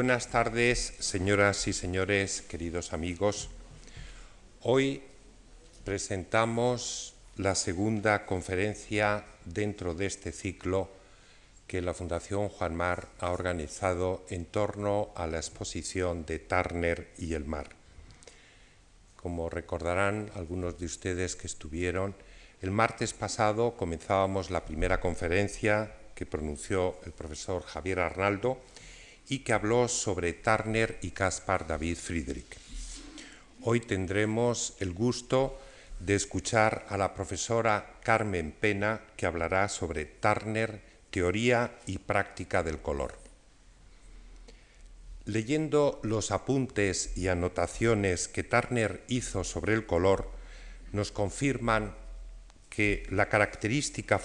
Buenas tardes, señoras y señores, queridos amigos. Hoy presentamos la segunda conferencia dentro de este ciclo que la Fundación Juan Mar ha organizado en torno a la exposición de Turner y el mar. Como recordarán algunos de ustedes que estuvieron, el martes pasado comenzábamos la primera conferencia que pronunció el profesor Javier Arnaldo y que habló sobre Turner y Caspar David Friedrich. Hoy tendremos el gusto de escuchar a la profesora Carmen Pena que hablará sobre Turner, teoría y práctica del color. Leyendo los apuntes y anotaciones que Turner hizo sobre el color, nos confirman que la característica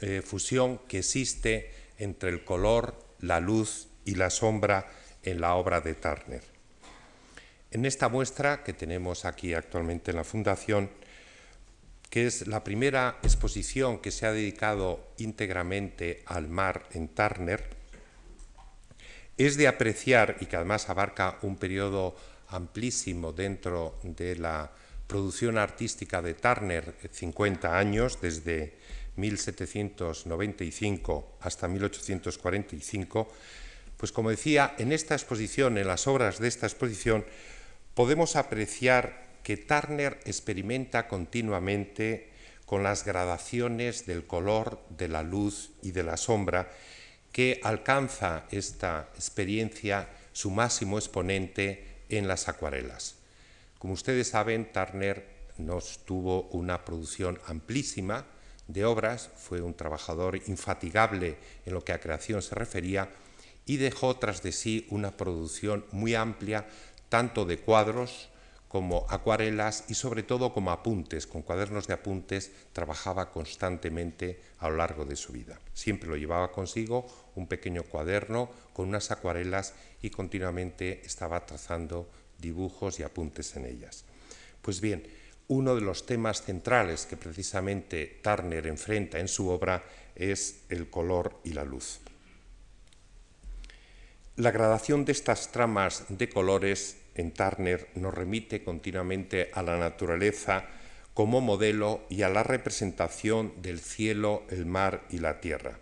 eh, fusión que existe entre el color, la luz y la sombra en la obra de Turner. En esta muestra que tenemos aquí actualmente en la Fundación, que es la primera exposición que se ha dedicado íntegramente al mar en Turner, es de apreciar y que además abarca un periodo amplísimo dentro de la producción artística de Turner, 50 años, desde 1795 hasta 1845, pues como decía, en esta exposición, en las obras de esta exposición, podemos apreciar que Turner experimenta continuamente con las gradaciones del color, de la luz y de la sombra, que alcanza esta experiencia su máximo exponente en las acuarelas. Como ustedes saben, Turner nos tuvo una producción amplísima de obras, fue un trabajador infatigable en lo que a creación se refería y dejó tras de sí una producción muy amplia tanto de cuadros como acuarelas y sobre todo como apuntes, con cuadernos de apuntes, trabajaba constantemente a lo largo de su vida. Siempre lo llevaba consigo un pequeño cuaderno con unas acuarelas y continuamente estaba trazando dibujos y apuntes en ellas. Pues bien, uno de los temas centrales que precisamente Turner enfrenta en su obra es el color y la luz. La gradación de estas tramas de colores en Turner nos remite continuamente a la naturaleza como modelo y a la representación del cielo, el mar y la tierra.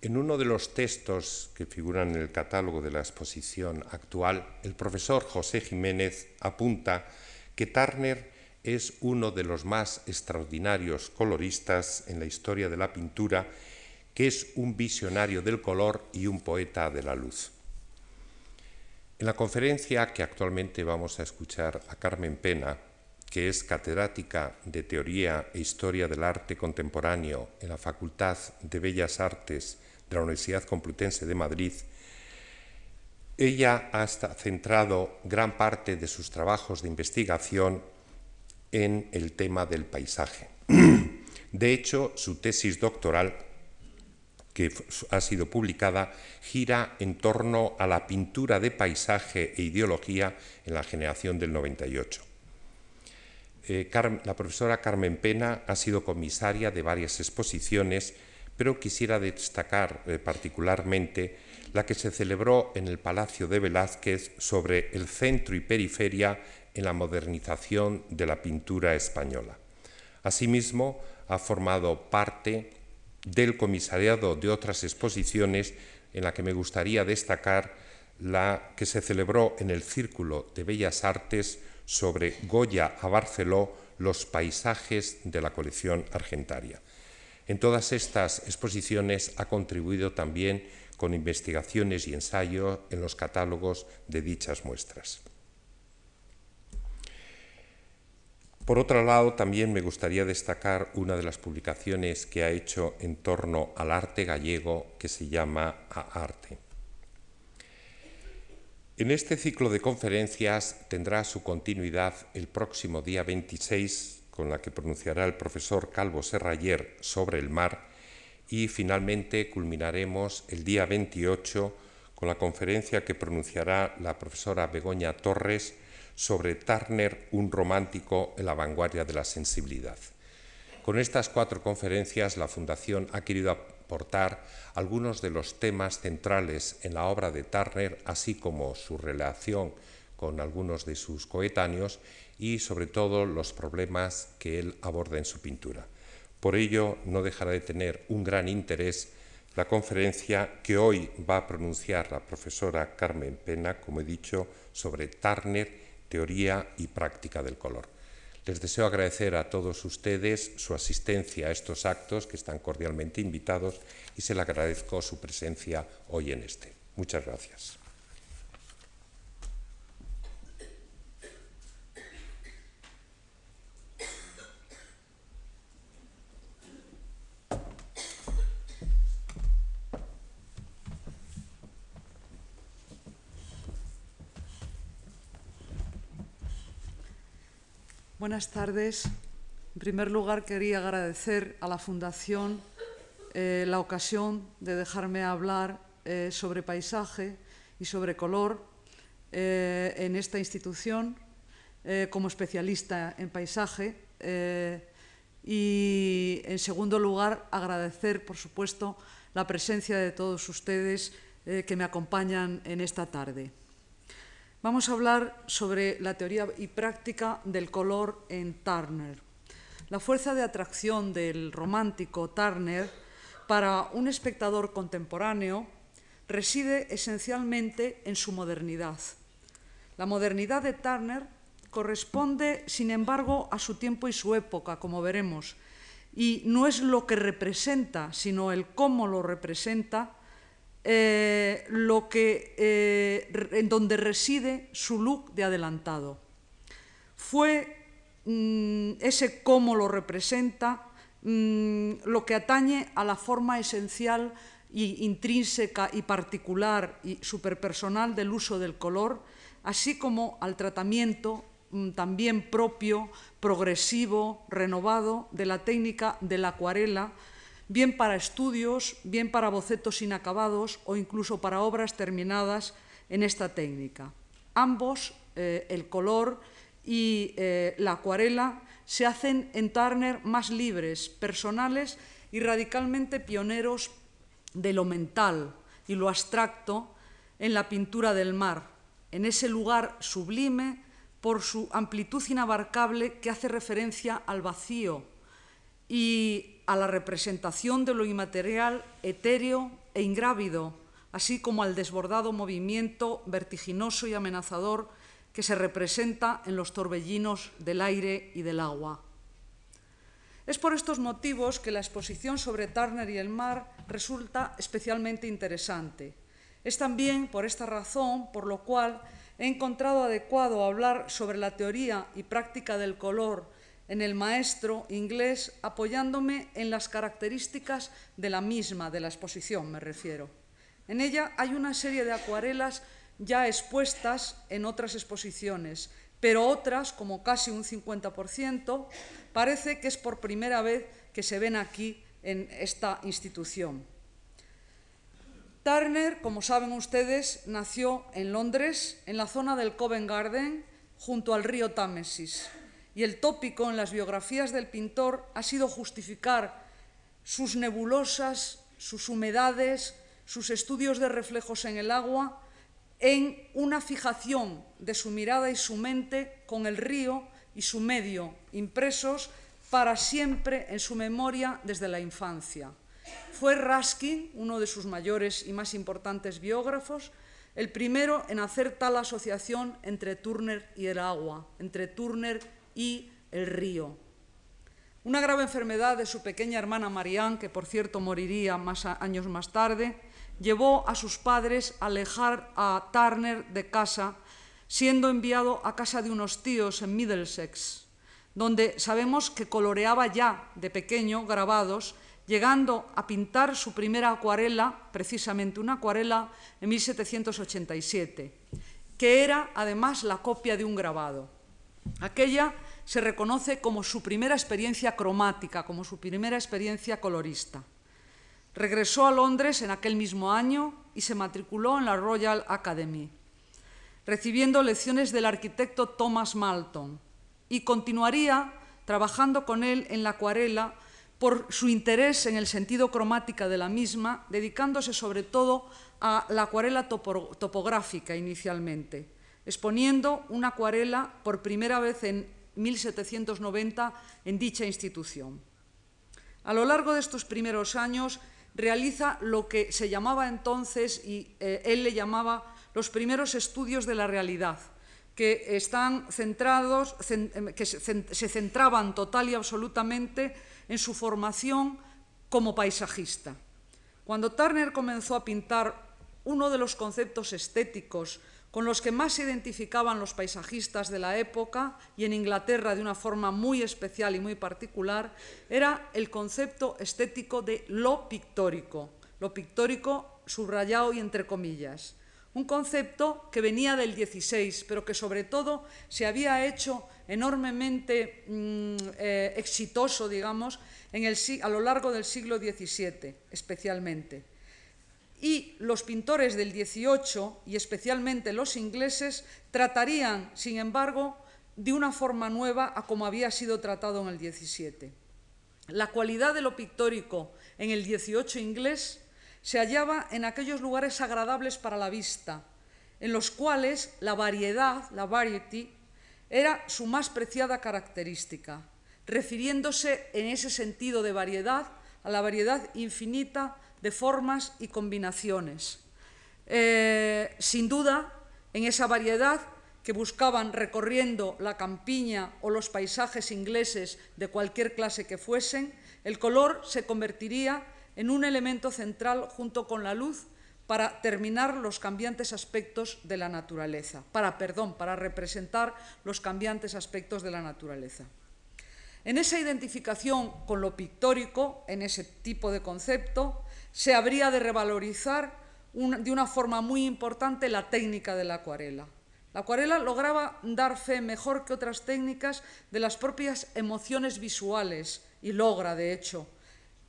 En uno de los textos que figuran en el catálogo de la exposición actual, el profesor José Jiménez apunta que Turner es uno de los más extraordinarios coloristas en la historia de la pintura, que es un visionario del color y un poeta de la luz. En la conferencia que actualmente vamos a escuchar a Carmen Pena, que es catedrática de Teoría e Historia del Arte Contemporáneo en la Facultad de Bellas Artes de la Universidad Complutense de Madrid, ella ha centrado gran parte de sus trabajos de investigación en el tema del paisaje. De hecho, su tesis doctoral que ha sido publicada gira en torno a la pintura de paisaje e ideología en la generación del 98. Eh, la profesora Carmen Pena ha sido comisaria de varias exposiciones, pero quisiera destacar eh, particularmente la que se celebró en el Palacio de Velázquez sobre el centro y periferia en la modernización de la pintura española. Asimismo, ha formado parte del comisariado de otras exposiciones en la que me gustaría destacar la que se celebró en el Círculo de Bellas Artes sobre Goya a Barceló, los paisajes de la colección argentaria. En todas estas exposiciones ha contribuido también con investigaciones y ensayos en los catálogos de dichas muestras. Por otro lado, también me gustaría destacar una de las publicaciones que ha hecho en torno al arte gallego que se llama A Arte. En este ciclo de conferencias tendrá su continuidad el próximo día 26, con la que pronunciará el profesor Calvo Serrayer sobre el mar, y finalmente culminaremos el día 28 con la conferencia que pronunciará la profesora Begoña Torres sobre Turner, un romántico en la vanguardia de la sensibilidad. Con estas cuatro conferencias, la Fundación ha querido aportar algunos de los temas centrales en la obra de Turner, así como su relación con algunos de sus coetáneos y sobre todo los problemas que él aborda en su pintura. Por ello, no dejará de tener un gran interés la conferencia que hoy va a pronunciar la profesora Carmen Pena, como he dicho, sobre Turner, teoría y práctica del color. Les deseo agradecer a todos ustedes su asistencia a estos actos, que están cordialmente invitados, y se le agradezco su presencia hoy en este. Muchas gracias. Buenas tardes. En primer lugar, quería agradecer a la Fundación eh, la ocasión de dejarme hablar eh, sobre paisaje y sobre color eh, en esta institución como especialista en paisaje. y, en segundo lugar, agradecer, por supuesto, la presencia de todos ustedes que me acompañan en esta tarde. Vamos a hablar sobre la teoría y práctica del color en Turner. La fuerza de atracción del romántico Turner para un espectador contemporáneo reside esencialmente en su modernidad. La modernidad de Turner corresponde, sin embargo, a su tiempo y su época, como veremos, y no es lo que representa, sino el cómo lo representa eh, lo que, eh, en donde reside su look de adelantado. Fue mm, ese cómo lo representa mm, lo que atañe a la forma esencial y intrínseca y particular y superpersonal del uso del color, así como al tratamiento mm, también propio, progresivo, renovado de la técnica de la acuarela, bien para estudios, bien para bocetos inacabados o incluso para obras terminadas en esta técnica. Ambos, eh, el color y eh, la acuarela, se hacen en Turner más libres, personales y radicalmente pioneros de lo mental y lo abstracto en la pintura del mar, en ese lugar sublime por su amplitud inabarcable que hace referencia al vacío y a la representación de lo inmaterial, etéreo e ingrávido, así como al desbordado movimiento vertiginoso y amenazador que se representa en los torbellinos del aire y del agua. Es por estos motivos que la exposición sobre Turner y el mar resulta especialmente interesante. Es también por esta razón por lo cual he encontrado adecuado hablar sobre la teoría y práctica del color en el maestro inglés apoyándome en las características de la misma, de la exposición me refiero. En ella hay una serie de acuarelas ya expuestas en otras exposiciones, pero otras, como casi un 50%, parece que es por primera vez que se ven aquí en esta institución. Turner, como saben ustedes, nació en Londres, en la zona del Covent Garden, junto al río Támesis y el tópico en las biografías del pintor ha sido justificar sus nebulosas, sus humedades, sus estudios de reflejos en el agua, en una fijación de su mirada y su mente con el río y su medio, impresos para siempre en su memoria desde la infancia. Fue Raskin, uno de sus mayores y más importantes biógrafos, el primero en hacer tal asociación entre Turner y el agua, entre Turner y el río. Una grave enfermedad de su pequeña hermana Marianne, que por cierto moriría años más tarde, llevó a sus padres a alejar a Turner de casa, siendo enviado a casa de unos tíos en Middlesex, donde sabemos que coloreaba ya de pequeño grabados, llegando a pintar su primera acuarela, precisamente una acuarela en 1787, que era además la copia de un grabado. Aquella se reconoce como su primera experiencia cromática, como su primera experiencia colorista. Regresó a Londres en aquel mismo año y se matriculó en la Royal Academy, recibiendo lecciones del arquitecto Thomas Malton, y continuaría trabajando con él en la acuarela por su interés en el sentido cromática de la misma, dedicándose sobre todo a la acuarela topográfica inicialmente, exponiendo una acuarela por primera vez en 1790 en dicha institución. A lo largo de estos primeros años realiza lo que se llamaba entonces, y eh, él le llamaba los primeros estudios de la realidad, que están centrados, em, que se centraban total y absolutamente en su formación como paisajista. Cuando Turner comenzó a pintar uno de los conceptos estéticos con los que más se identificaban los paisajistas de la época y en Inglaterra de una forma muy especial y muy particular, era el concepto estético de lo pictórico, lo pictórico subrayado y entre comillas. Un concepto que venía del 16, pero que sobre todo se había hecho enormemente mm, eh, exitoso, digamos, a lo largo del siglo XVII, especialmente. Y los pintores del XVIII, y especialmente los ingleses, tratarían, sin embargo, de una forma nueva a como había sido tratado en el XVII. La cualidad de lo pictórico en el XVIII inglés se hallaba en aquellos lugares agradables para la vista, en los cuales la variedad, la variety, era su más preciada característica, refiriéndose en ese sentido de variedad a la variedad infinita de formas y combinaciones. Eh, sin duda, en esa variedad que buscaban recorriendo la campiña o los paisajes ingleses de cualquier clase que fuesen, el color se convertiría en un elemento central junto con la luz para terminar los cambiantes aspectos de la naturaleza, para, perdón, para representar los cambiantes aspectos de la naturaleza. En esa identificación con lo pictórico, en ese tipo de concepto, se habría de revalorizar de una forma muy importante la técnica de la acuarela. La acuarela lograba dar fe mejor que otras técnicas de las propias emociones visuales y logra, de hecho,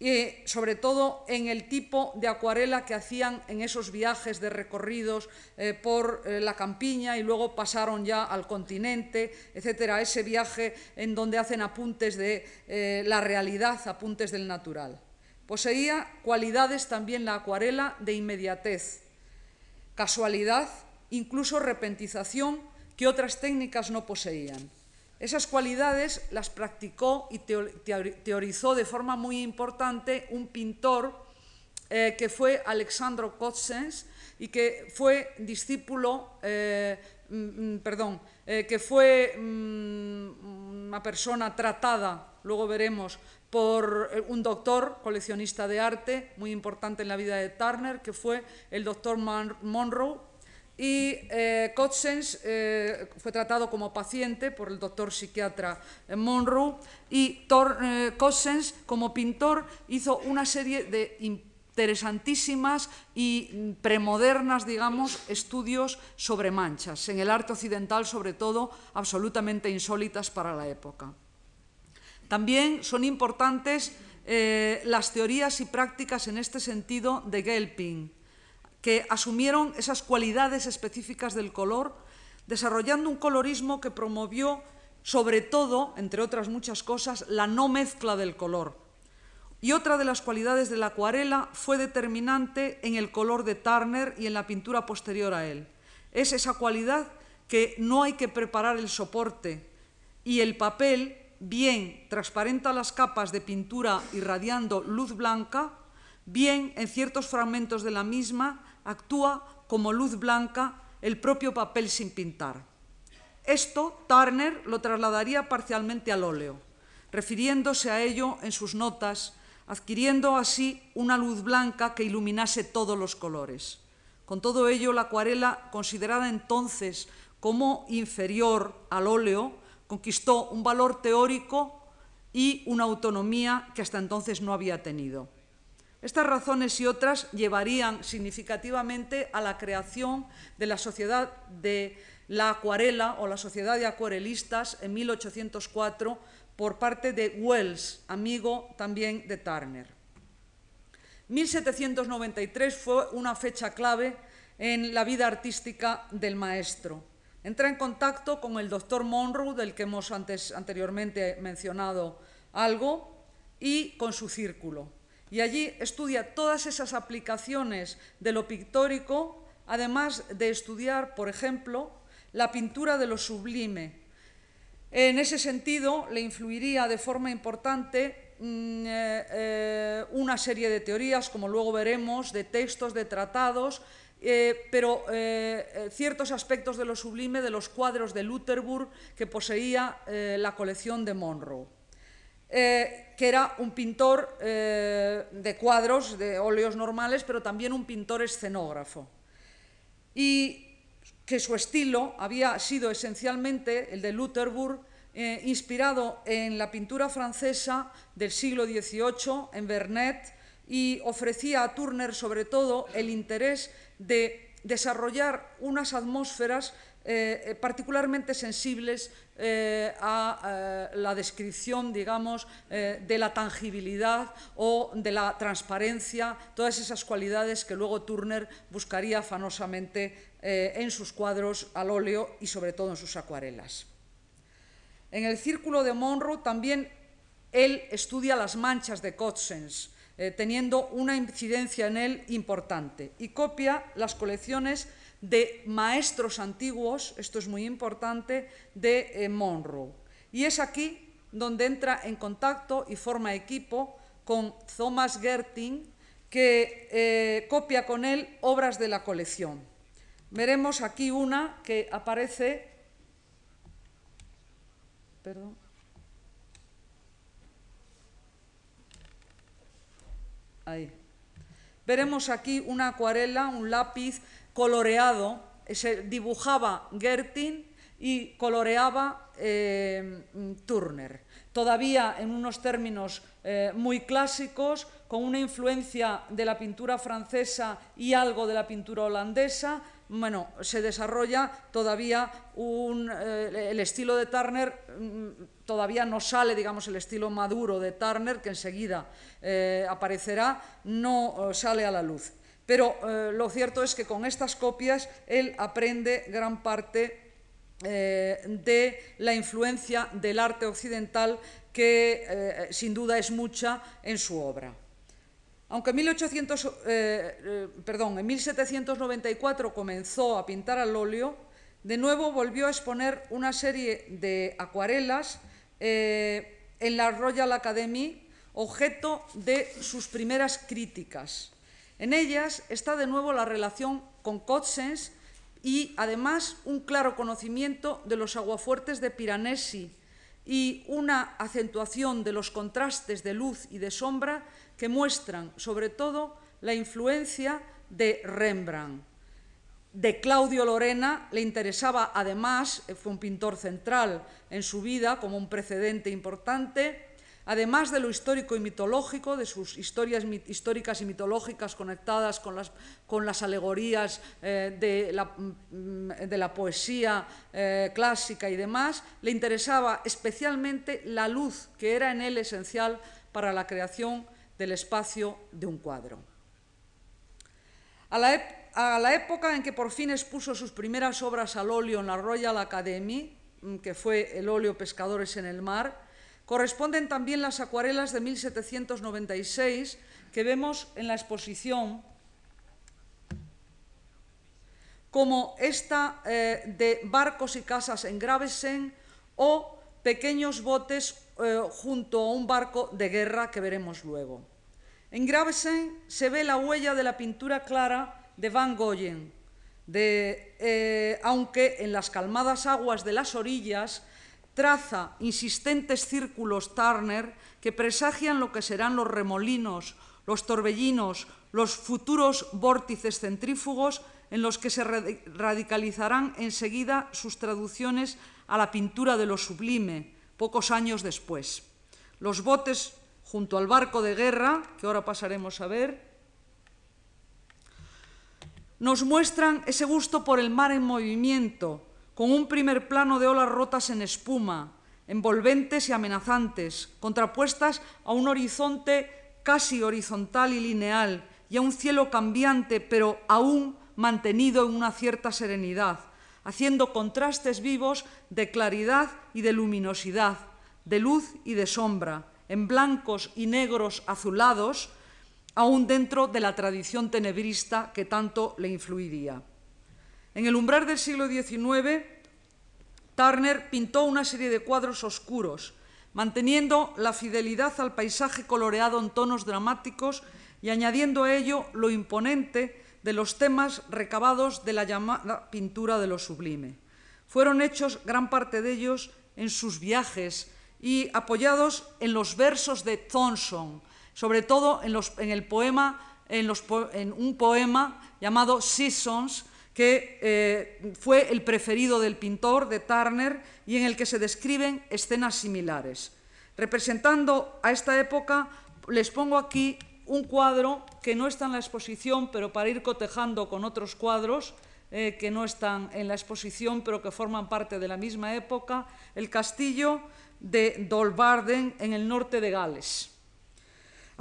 y sobre todo en el tipo de acuarela que hacían en esos viajes de recorridos eh, por eh, la campiña y luego pasaron ya al continente, etcétera, ese viaje en donde hacen apuntes de eh, la realidad, apuntes del natural. Poseía cualidades también la acuarela de inmediatez, casualidad, incluso repentización que otras técnicas no poseían. Esas cualidades las practicó y teorizó de forma muy importante un pintor eh, que fue Alexandro Kotsens y que fue discípulo, eh, mm, mm, perdón, eh, que fue mm, una persona tratada, luego veremos, por un doctor coleccionista de arte muy importante en la vida de Turner, que fue el doctor Monroe, y eh, eh, fue tratado como paciente por el doctor psiquiatra Monroe y Tor, eh, como pintor hizo una serie de interesantísimas y premodernas, digamos, estudios sobre manchas, en el arte occidental sobre todo, absolutamente insólitas para la época. También son importantes eh, las teorías y prácticas en este sentido de Gelping, que asumieron esas cualidades específicas del color, desarrollando un colorismo que promovió, sobre todo, entre otras muchas cosas, la no mezcla del color. Y otra de las cualidades de la acuarela fue determinante en el color de Turner y en la pintura posterior a él. Es esa cualidad que no hay que preparar el soporte y el papel bien transparenta las capas de pintura irradiando luz blanca, bien en ciertos fragmentos de la misma actúa como luz blanca el propio papel sin pintar. Esto Turner lo trasladaría parcialmente al óleo, refiriéndose a ello en sus notas, adquiriendo así una luz blanca que iluminase todos los colores. Con todo ello, la acuarela, considerada entonces como inferior al óleo, conquistó un valor teórico y una autonomía que hasta entonces no había tenido. Estas razones y otras llevarían significativamente a la creación de la Sociedad de la Acuarela o la Sociedad de Acuarelistas en 1804 por parte de Wells, amigo también de Turner. 1793 fue una fecha clave en la vida artística del maestro. Entra en contacto con el doctor Monroe, del que hemos anteriormente mencionado algo, y con su círculo. Y allí estudia todas esas aplicaciones de lo pictórico, además de estudiar, por ejemplo, la pintura de lo sublime. En ese sentido, le influiría de forma importante mm, eh, eh, una serie de teorías, como luego veremos, de textos, de tratados, eh, pero ciertos aspectos de lo sublime de los cuadros de Lutherburg que poseía la colección de Monroe. Que era un pintor de cuadros, de óleos normales, pero también un pintor escenógrafo. Y que su estilo había sido esencialmente el de Lutherburg, eh, inspirado en la pintura francesa del siglo XVIII, en Vernet, y ofrecía a Turner sobre todo el interés de desarrollar unas atmósferas eh, eh, particularmente sensibles eh, a la descripción, digamos, de la tangibilidad o de la transparencia, todas esas cualidades que luego Turner buscaría afanosamente en sus cuadros al óleo y sobre todo en sus acuarelas. En el círculo de Monroe también él estudia las manchas de Cotsens, teniendo una incidencia en él importante, y copia las colecciones de maestros antiguos, esto es muy importante, de eh, Monroe. Y es aquí donde entra en contacto y forma equipo con Thomas Gerting, que eh, copia con él obras de la colección. Veremos aquí una que aparece. Perdón. Ahí. Veremos aquí una acuarela, un lápiz coloreado, se dibujaba Gertin y coloreaba eh, Turner. Todavía en unos términos eh, muy clásicos, con una influencia de la pintura francesa y algo de la pintura holandesa, bueno, se desarrolla todavía eh, el estilo de Turner, mm, todavía no sale, digamos, el estilo maduro de Turner, que enseguida aparecerá, no sale a la luz. Pero eh, lo cierto es que con estas copias él aprende gran parte eh, de la influencia del arte occidental que eh, sin duda es mucha en su obra. Aunque en, 1800, perdón, en 1794 comenzó a pintar al óleo, de nuevo volvió a exponer una serie de acuarelas en la Royal Academy, objeto de sus primeras críticas. En ellas está de nuevo la relación con Cotsens y además un claro conocimiento de los aguafuertes de Piranesi y una acentuación de los contrastes de luz y de sombra que muestran sobre todo la influencia de Rembrandt. De Claudio Lorena le interesaba además, fue un pintor central en su vida como un precedente importante, además de lo histórico y mitológico, de sus historias históricas y mitológicas conectadas con las, con las alegorías eh, de, la, mm, de, la, poesía eh, clásica y demás, le interesaba especialmente la luz, que era en él esencial para la creación del espacio de un cuadro. A la, a la época en que por fin expuso sus primeras obras al óleo en la Royal Academy, mm, que fue el óleo Pescadores en el Mar, Corresponden también las acuarelas de 1796 que vemos en la exposición, como esta eh, de barcos y casas en Gravesen o pequeños botes eh, junto a un barco de guerra que veremos luego. En Gravesen se ve la huella de la pintura clara de Van Goyen, eh, aunque en las calmadas aguas de las orillas traza insistentes círculos Turner que presagian lo que serán los remolinos, los torbellinos, los futuros vórtices centrífugos en los que se radicalizarán enseguida sus traducciones a la pintura de lo sublime, pocos años después. Los botes junto al barco de guerra, que ahora pasaremos a ver, nos muestran ese gusto por el mar en movimiento, con un primer plano de olas rotas en espuma, envolventes y amenazantes, contrapuestas a un horizonte casi horizontal y lineal y a un cielo cambiante, pero aún mantenido en una cierta serenidad, haciendo contrastes vivos de claridad y de luminosidad, de luz y de sombra, en blancos y negros azulados, aún dentro de la tradición tenebrista que tanto le influiría. En el umbral del siglo XIX, Turner pintó una serie de cuadros oscuros, manteniendo la fidelidad al paisaje coloreado en tonos dramáticos y añadiendo a ello lo imponente de los temas recabados de la llamada pintura de lo sublime. Fueron hechos gran parte de ellos en sus viajes y apoyados en los versos de Thompson, sobre todo en, el poema, en, un poema llamado Seasons, que eh, fue el preferido del pintor, de Turner, y en el que se describen escenas similares. Representando a esta época, les pongo aquí un cuadro que no está en la exposición, pero para ir cotejando con otros cuadros eh, que no están en la exposición, pero que forman parte de la misma época, el castillo de Dolbarden en el norte de Gales.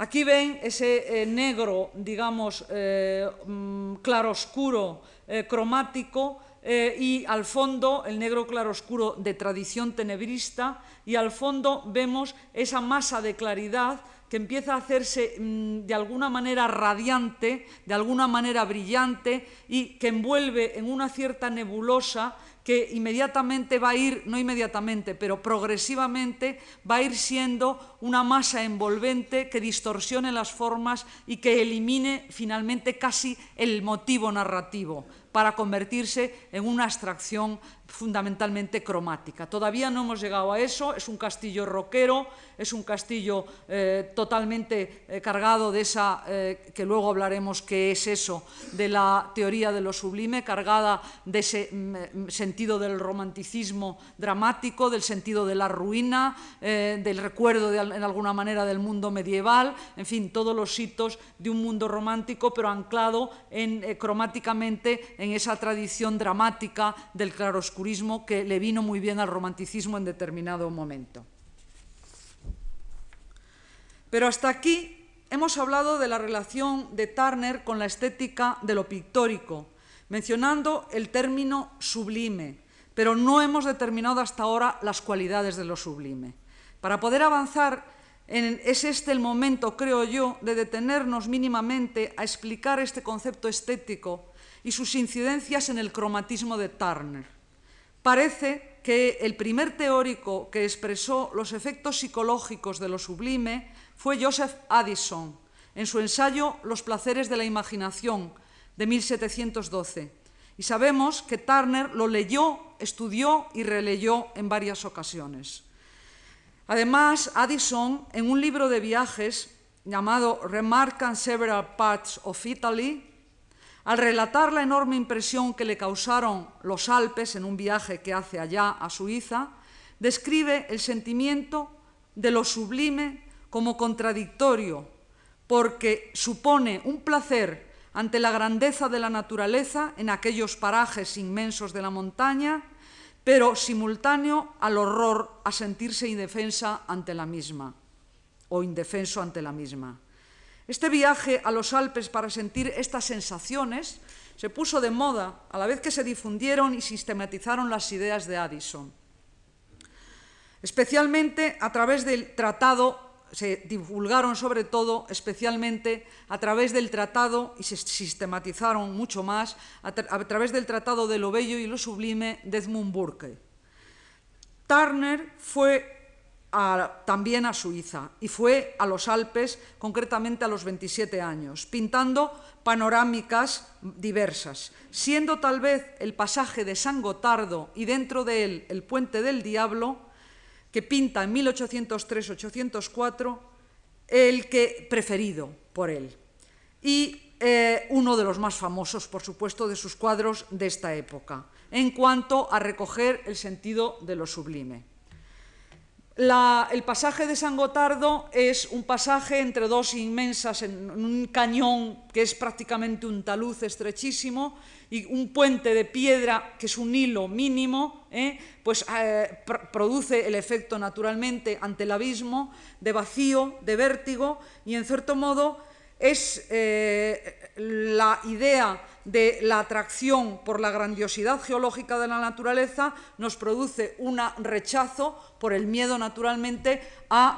Aquí ven ese eh, negro, digamos, eh, mm, claroscuro, eh, cromático, y al fondo el negro claroscuro de tradición tenebrista, y al fondo vemos esa masa de claridad que empieza a hacerse mmm, de alguna manera radiante, de alguna manera brillante, y que envuelve en una cierta nebulosa que inmediatamente va a ir, no inmediatamente, pero progresivamente va a ir siendo una masa envolvente que distorsione las formas y que elimine finalmente casi el motivo narrativo para convertirse en una abstracción fundamentalmente cromática. Todavía no hemos llegado a eso, es un castillo roquero, es un castillo eh, totalmente eh, cargado de esa, eh, que luego hablaremos qué es eso, de la teoría de lo sublime, cargada de ese mm, sentido del romanticismo dramático, del sentido de la ruina, del recuerdo en alguna manera del mundo medieval, en fin, todos los hitos de un mundo romántico, pero anclado en, cromáticamente en esa tradición dramática del claroscuro que le vino muy bien al romanticismo en determinado momento. Pero hasta aquí hemos hablado de la relación de Turner con la estética de lo pictórico, mencionando el término sublime, pero no hemos determinado hasta ahora las cualidades de lo sublime. Para poder avanzar, es este el momento, creo yo, de detenernos mínimamente a explicar este concepto estético y sus incidencias en el cromatismo de Turner. Parece que el primer teórico que expresó los efectos psicológicos de lo sublime fue Joseph Addison, en su ensayo Los placeres de la imaginación, de 1712. Y sabemos que Turner lo leyó, estudió y releyó en varias ocasiones. Además, Addison, en un libro de viajes llamado Remark on Several Parts of Italy, al relatar la enorme impresión que le causaron los Alpes en un viaje que hace allá a Suiza, describe el sentimiento de lo sublime como contradictorio, porque supone un placer ante la grandeza de la naturaleza en aquellos parajes inmensos de la montaña, pero simultáneo al horror a sentirse indefensa ante la misma, o indefenso ante la misma. Este viaje a los Alpes para sentir estas sensaciones se puso de moda a la vez que se difundieron y sistematizaron las ideas de Addison. Especialmente a través del tratado, se divulgaron sobre todo, especialmente a través del tratado, y se sistematizaron mucho más, a, tra a través del tratado de lo bello y lo sublime de Edmund Burke. Turner fue también a Suiza y fue a los Alpes, concretamente a los 27 años, pintando panorámicas diversas, siendo tal vez el pasaje de San Gotardo y dentro de él el Puente del Diablo, que pinta en 1803-804, el que preferido por él. Y eh, uno de los más famosos, por supuesto, de sus cuadros de esta época, en cuanto a recoger el sentido de lo sublime. El pasaje de San Gotardo es un pasaje entre dos inmensas, en un cañón que es prácticamente un talud estrechísimo y un puente de piedra que es un hilo mínimo, ¿eh? pues eh, pr produce el efecto naturalmente ante el abismo de vacío, de vértigo y en cierto modo es eh, la idea de la atracción por la grandiosidad geológica de la naturaleza, nos produce un rechazo por el miedo, naturalmente,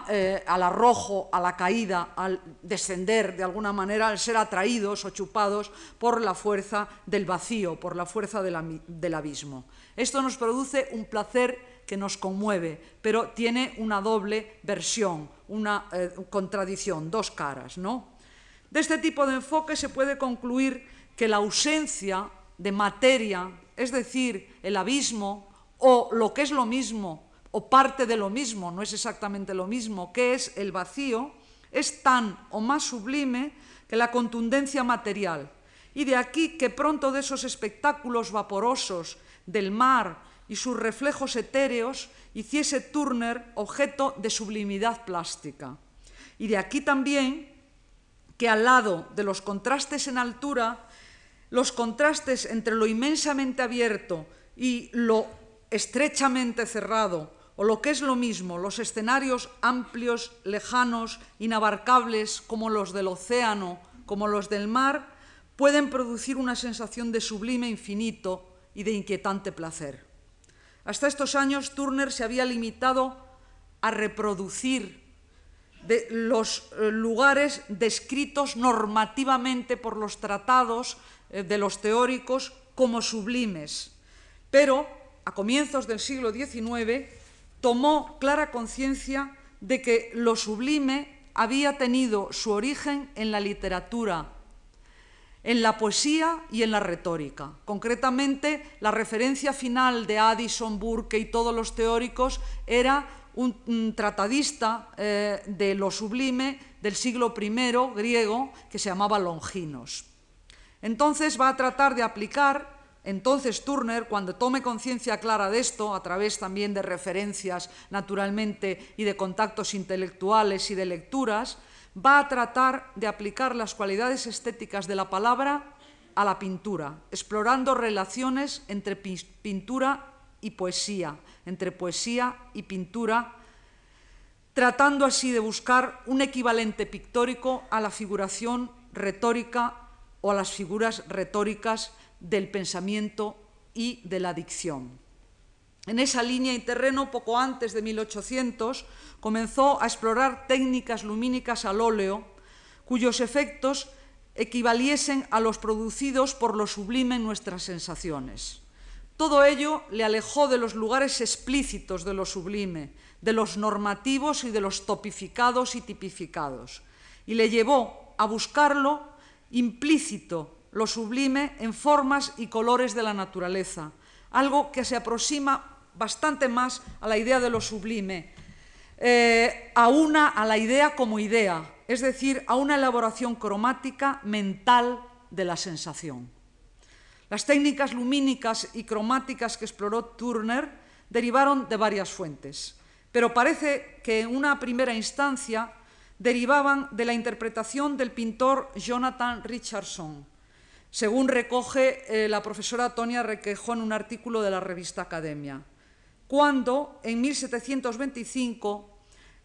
eh, al arrojo, a la caída, al descender de alguna manera, al ser atraídos o chupados por la fuerza del vacío, por la fuerza del abismo. Esto nos produce un placer que nos conmueve, pero tiene una doble versión, una eh, contradicción, dos caras, ¿no? De este tipo de enfoque se puede concluir que la ausencia de materia, es decir, el abismo, o lo que es lo mismo, o parte de lo mismo, no es exactamente lo mismo, que es el vacío, es tan o más sublime que la contundencia material. Y de aquí que pronto de esos espectáculos vaporosos del mar y sus reflejos etéreos hiciese Turner objeto de sublimidad plástica. Y de aquí también que al lado de los contrastes en altura, los contrastes entre lo inmensamente abierto y lo estrechamente cerrado, o lo que es lo mismo, los escenarios amplios, lejanos, inabarcables, como los del océano, como los del mar, pueden producir una sensación de sublime infinito y de inquietante placer. Hasta estos años Turner se había limitado a reproducir los eh, lugares descritos normativamente por los tratados de los teóricos como sublimes, pero a comienzos del siglo XIX tomó clara conciencia de que lo sublime había tenido su origen en la literatura, en la poesía y en la retórica. Concretamente, la referencia final de Addison, Burke y todos los teóricos era un, tratadista eh, de lo sublime del siglo I griego que se llamaba Longinos. Entonces va a tratar de aplicar, entonces Turner, cuando tome conciencia clara de esto, a través también de referencias naturalmente y de contactos intelectuales y de lecturas, va a tratar de aplicar las cualidades estéticas de la palabra a la pintura, explorando relaciones entre pintura y poesía, entre poesía y pintura, tratando así de buscar un equivalente pictórico a la figuración retórica o a las figuras retóricas del pensamiento y de la dicción. En esa línea y terreno, poco antes de 1800, comenzó a explorar técnicas lumínicas al óleo, cuyos efectos equivaliesen a los producidos por lo sublime en nuestras sensaciones. Todo ello le alejó de los lugares explícitos de lo sublime, de los normativos y de los topificados y tipificados, y le llevó a buscarlo implícito, lo sublime, en formas y colores de la naturaleza, algo que se aproxima bastante más a la idea de lo sublime, eh, a una a la idea como idea, es decir, a una elaboración cromática mental de la sensación. Las técnicas lumínicas y cromáticas que exploró Turner derivaron de varias fuentes, pero parece que en una primera instancia derivaban de la interpretación del pintor Jonathan Richardson, según recoge eh, la profesora Tonia Requejo en un artículo de la revista Academia, cuando en 1725,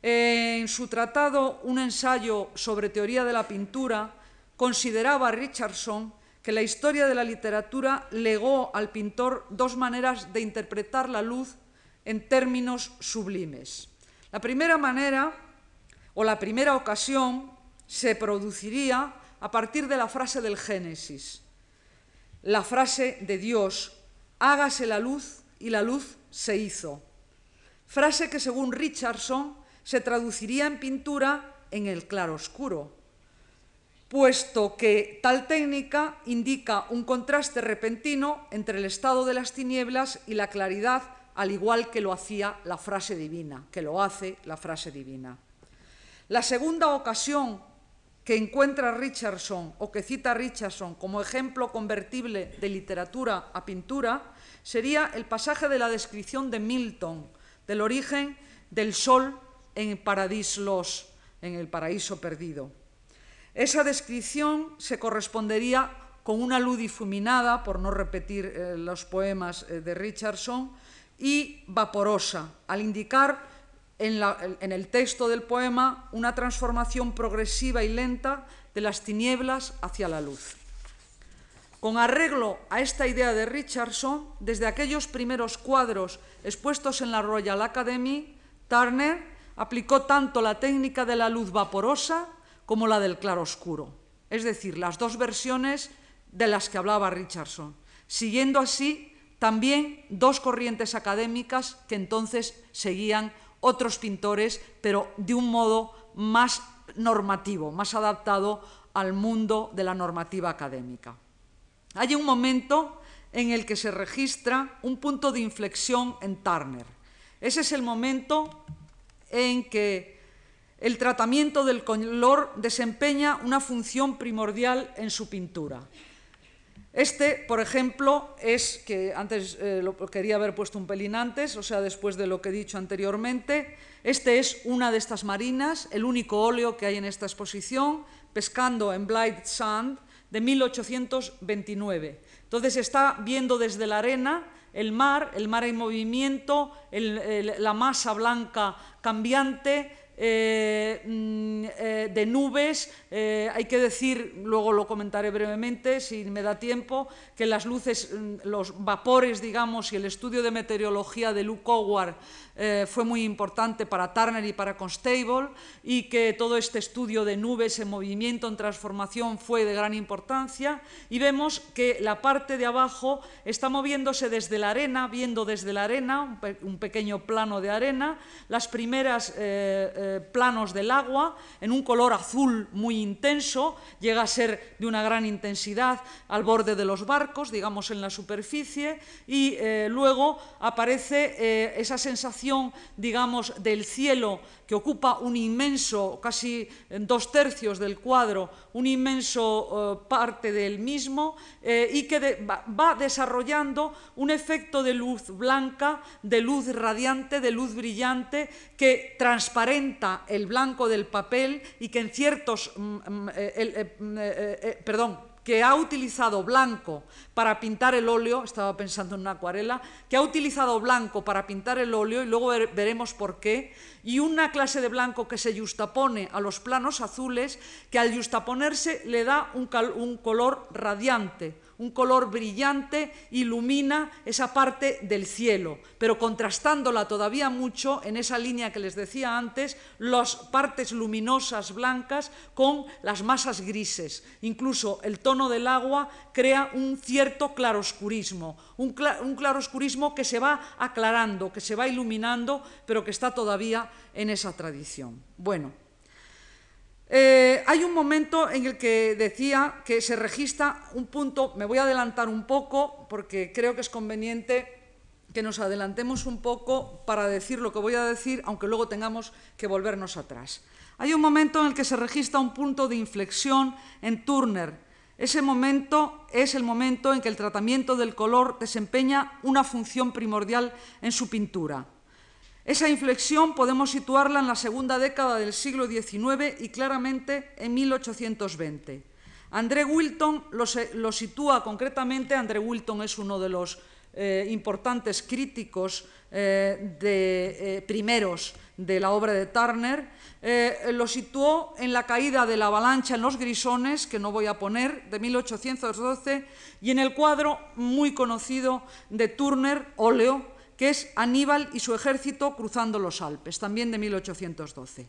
en su tratado Un ensayo sobre teoría de la pintura, consideraba Richardson que la historia de la literatura legó al pintor dos maneras de interpretar la luz en términos sublimes. La primera manera o la primera ocasión se produciría a partir de la frase del Génesis, la frase de Dios, hágase la luz y la luz se hizo. Frase que según Richardson se traduciría en pintura en el claroscuro, puesto que tal técnica indica un contraste repentino entre el estado de las tinieblas y la claridad, al igual que lo hacía la frase divina, que lo hace la frase divina. La segunda ocasión que encuentra Richardson o que cita Richardson como ejemplo convertible de literatura a pintura sería el pasaje de la descripción de Milton del origen del sol en Paradis Los, en el paraíso perdido. Esa descripción se correspondería con una luz difuminada, por no repetir eh, los poemas eh, de Richardson, y vaporosa, al indicar en, en el texto del poema una transformación progresiva y lenta de las tinieblas hacia la luz. Con arreglo a esta idea de Richardson, desde aquellos primeros cuadros expuestos en la Royal Academy, Turner aplicó tanto la técnica de la luz vaporosa como la del claroscuro, es decir, las dos versiones de las que hablaba Richardson, siguiendo así también dos corrientes académicas que entonces seguían otros pintores, pero de un modo más normativo, más adaptado al mundo de la normativa académica. Hay un momento en el que se registra un punto de inflexión en Turner. Ese es el momento en que el tratamiento del color desempeña una función primordial en su pintura. Este, por ejemplo, es, que antes eh, lo quería haber puesto un pelín antes, o sea, después de lo que he dicho anteriormente, este es una de estas marinas, el único óleo que hay en esta exposición, pescando en Blight Sand, de 1829. Entonces está viendo desde la arena el mar, el mar en movimiento, la masa blanca cambiante, eh, mm, eh, de nubes. Eh, hay que decir, luego lo comentaré brevemente, si me da tiempo, que las luces, mm, los vapores, digamos, y el estudio de meteorología de Luke Howard fue muy importante para Turner y para Constable, y que todo este estudio de nubes en movimiento, en transformación, fue de gran importancia. Y vemos que la parte de abajo está moviéndose desde la arena, viendo desde la arena, un, pequeño plano de arena, las primeras eh, planos del agua en un color azul muy intenso, llega a ser de una gran intensidad al borde de los barcos, digamos en la superficie, y eh, luego aparece eh, esa sensación, digamos, del cielo que ocupa un inmenso, casi dos tercios del cuadro, un inmenso parte del mismo, y que va desarrollando un efecto de luz blanca, de luz radiante, de luz brillante, que transparenta el blanco del papel y que en ciertos, mm, mm, eh, eh, eh, perdón, que ha utilizado blanco para pintar el óleo, estaba pensando en una acuarela, que ha utilizado blanco para pintar el óleo, y luego veremos por qué, y una clase de blanco que se justapone a los planos azules, que al justaponerse le da un, un color radiante, un color brillante ilumina esa parte del cielo, pero contrastándola todavía mucho en esa línea que les decía antes, las partes luminosas blancas con las masas grises. Incluso el tono del agua crea un cierto claroscurismo, un, claroscurismo que se va aclarando, que se va iluminando, pero que está todavía en esa tradición. Bueno, eh, hay un momento en el que decía que se registra un punto, me voy a adelantar un poco porque creo que es conveniente que nos adelantemos un poco para decir lo que voy a decir, aunque luego tengamos que volvernos atrás. Hay un momento en el que se registra un punto de inflexión en Turner. Ese momento es el momento en que el tratamiento del color desempeña una función primordial en su pintura. Esa inflexión podemos situarla en la segunda década del siglo XIX y claramente en 1820. André Wilton lo, sitúa concretamente, André Wilton es uno de los eh, importantes críticos eh, de, eh, primeros de la obra de Turner, lo situó en la caída de la avalancha en los grisones, que no voy a poner, de 1812, y en el cuadro muy conocido de Turner, óleo, que es Aníbal y su ejército cruzando los Alpes, también de 1812.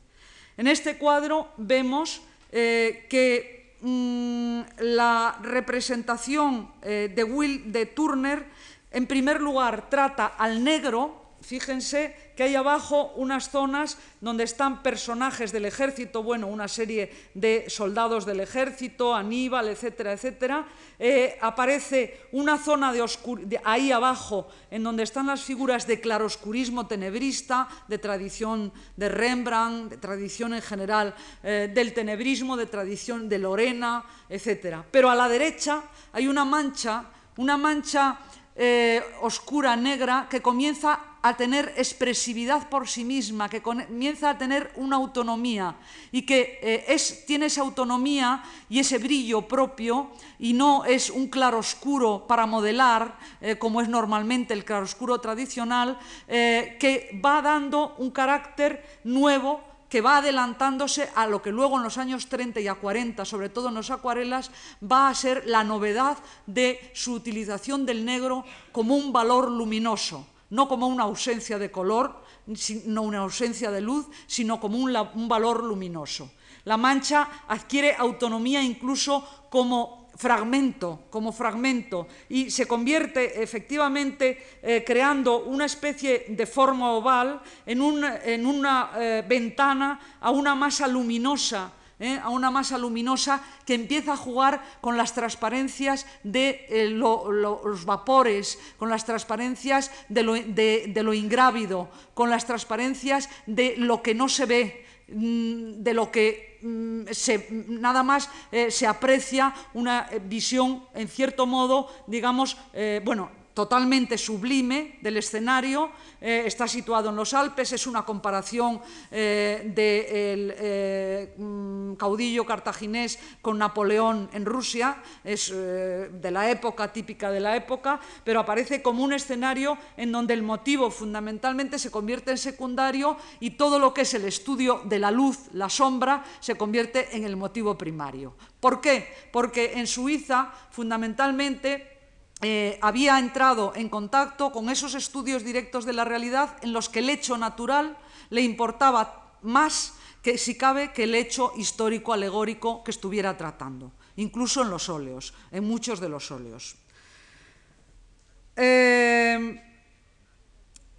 En este cuadro vemos eh, que mm, la representación eh, de, Will, de Turner, en primer lugar, trata al negro, Fíjense que hay abajo unas zonas donde están personajes del ejército, bueno, una serie de soldados del ejército, Aníbal, etcétera, etcétera. Eh, aparece una zona de, ahí abajo en donde están las figuras de claroscurismo tenebrista, de tradición de Rembrandt, de tradición en general eh, del tenebrismo, de tradición de Lorena, etcétera. Pero a la derecha hay una mancha, una mancha eh, oscura, negra, que comienza a tener expresividad por sí misma, que comienza a tener una autonomía y que eh, es, tiene esa autonomía y ese brillo propio y no es un claroscuro para modelar, eh, como es normalmente el claroscuro tradicional, eh, que va dando un carácter nuevo que va adelantándose a lo que luego en los años 30 y a 40, sobre todo en los acuarelas, va a ser la novedad de su utilización del negro como un valor luminoso, no como una ausencia de color, no una ausencia de luz, sino como un, valor luminoso. La mancha adquiere autonomía incluso como fragmento, como fragmento, y se convierte efectivamente eh, creando una especie de forma oval en una eh, ventana a una masa luminosa ¿eh? a una masa luminosa que empieza a jugar con las transparencias de eh, lo, lo, los vapores, con las transparencias de lo, ingrávido, con las transparencias de lo que no se ve, mm, de lo que mm, nada más eh, se aprecia una visión, en cierto modo, digamos, bueno, totalmente sublime del escenario, eh, está situado en los Alpes, es una comparación eh, del eh, mm, caudillo cartaginés con Napoleón en Rusia, es de la época, típica de la época, pero aparece como un escenario en donde el motivo fundamentalmente se convierte en secundario y todo lo que es el estudio de la luz, la sombra, se convierte en el motivo primario. ¿Por qué? Porque en Suiza, fundamentalmente, eh, había entrado en contacto con esos estudios directos de la realidad en los que el hecho natural le importaba más que, si cabe, que el hecho histórico alegórico que estuviera tratando, incluso en los óleos, en muchos de los óleos. Eh,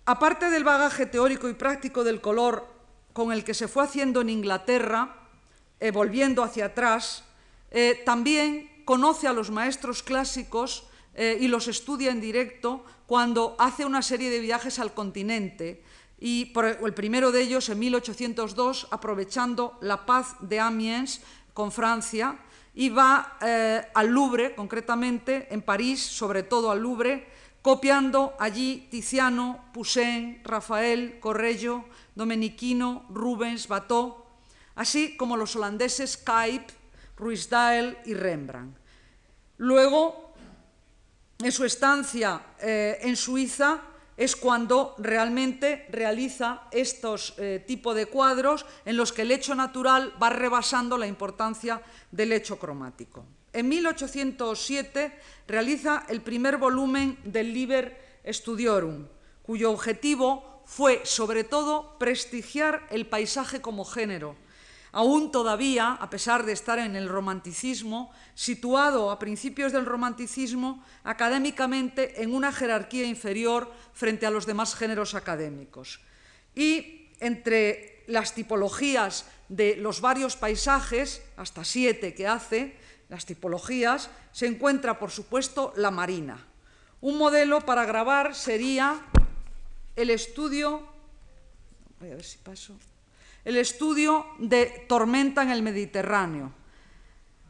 aparte del bagaje teórico y práctico del color con el que se fue haciendo en Inglaterra, eh, volviendo hacia atrás, también conoce a los maestros clásicos eh, y los estudia en directo cuando hace una serie de viajes al continente y el primero de ellos en 1802 aprovechando la paz de Amiens con Francia y va eh, al Louvre concretamente en París sobre todo al Louvre copiando allí Tiziano, Poussin, Rafael, Correggio, Domenichino, Rubens, Watteau, así como los holandeses Cuyp, Ruisdael y Rembrandt. Luego en su estancia eh, en Suiza es cuando realmente realiza estos eh, tipos de cuadros en los que el hecho natural va rebasando la importancia del hecho cromático. En 1807 realiza el primer volumen del Liber Studiorum, cuyo objetivo fue sobre todo prestigiar el paisaje como género, Aún todavía, a pesar de estar en el romanticismo, situado a principios del romanticismo académicamente en una jerarquía inferior frente a los demás géneros académicos. Y entre las tipologías de los varios paisajes, hasta siete que hace, las tipologías, se encuentra, por supuesto, la marina. Un modelo para grabar sería el estudio, voy a ver si paso, el estudio de tormenta en el Mediterráneo.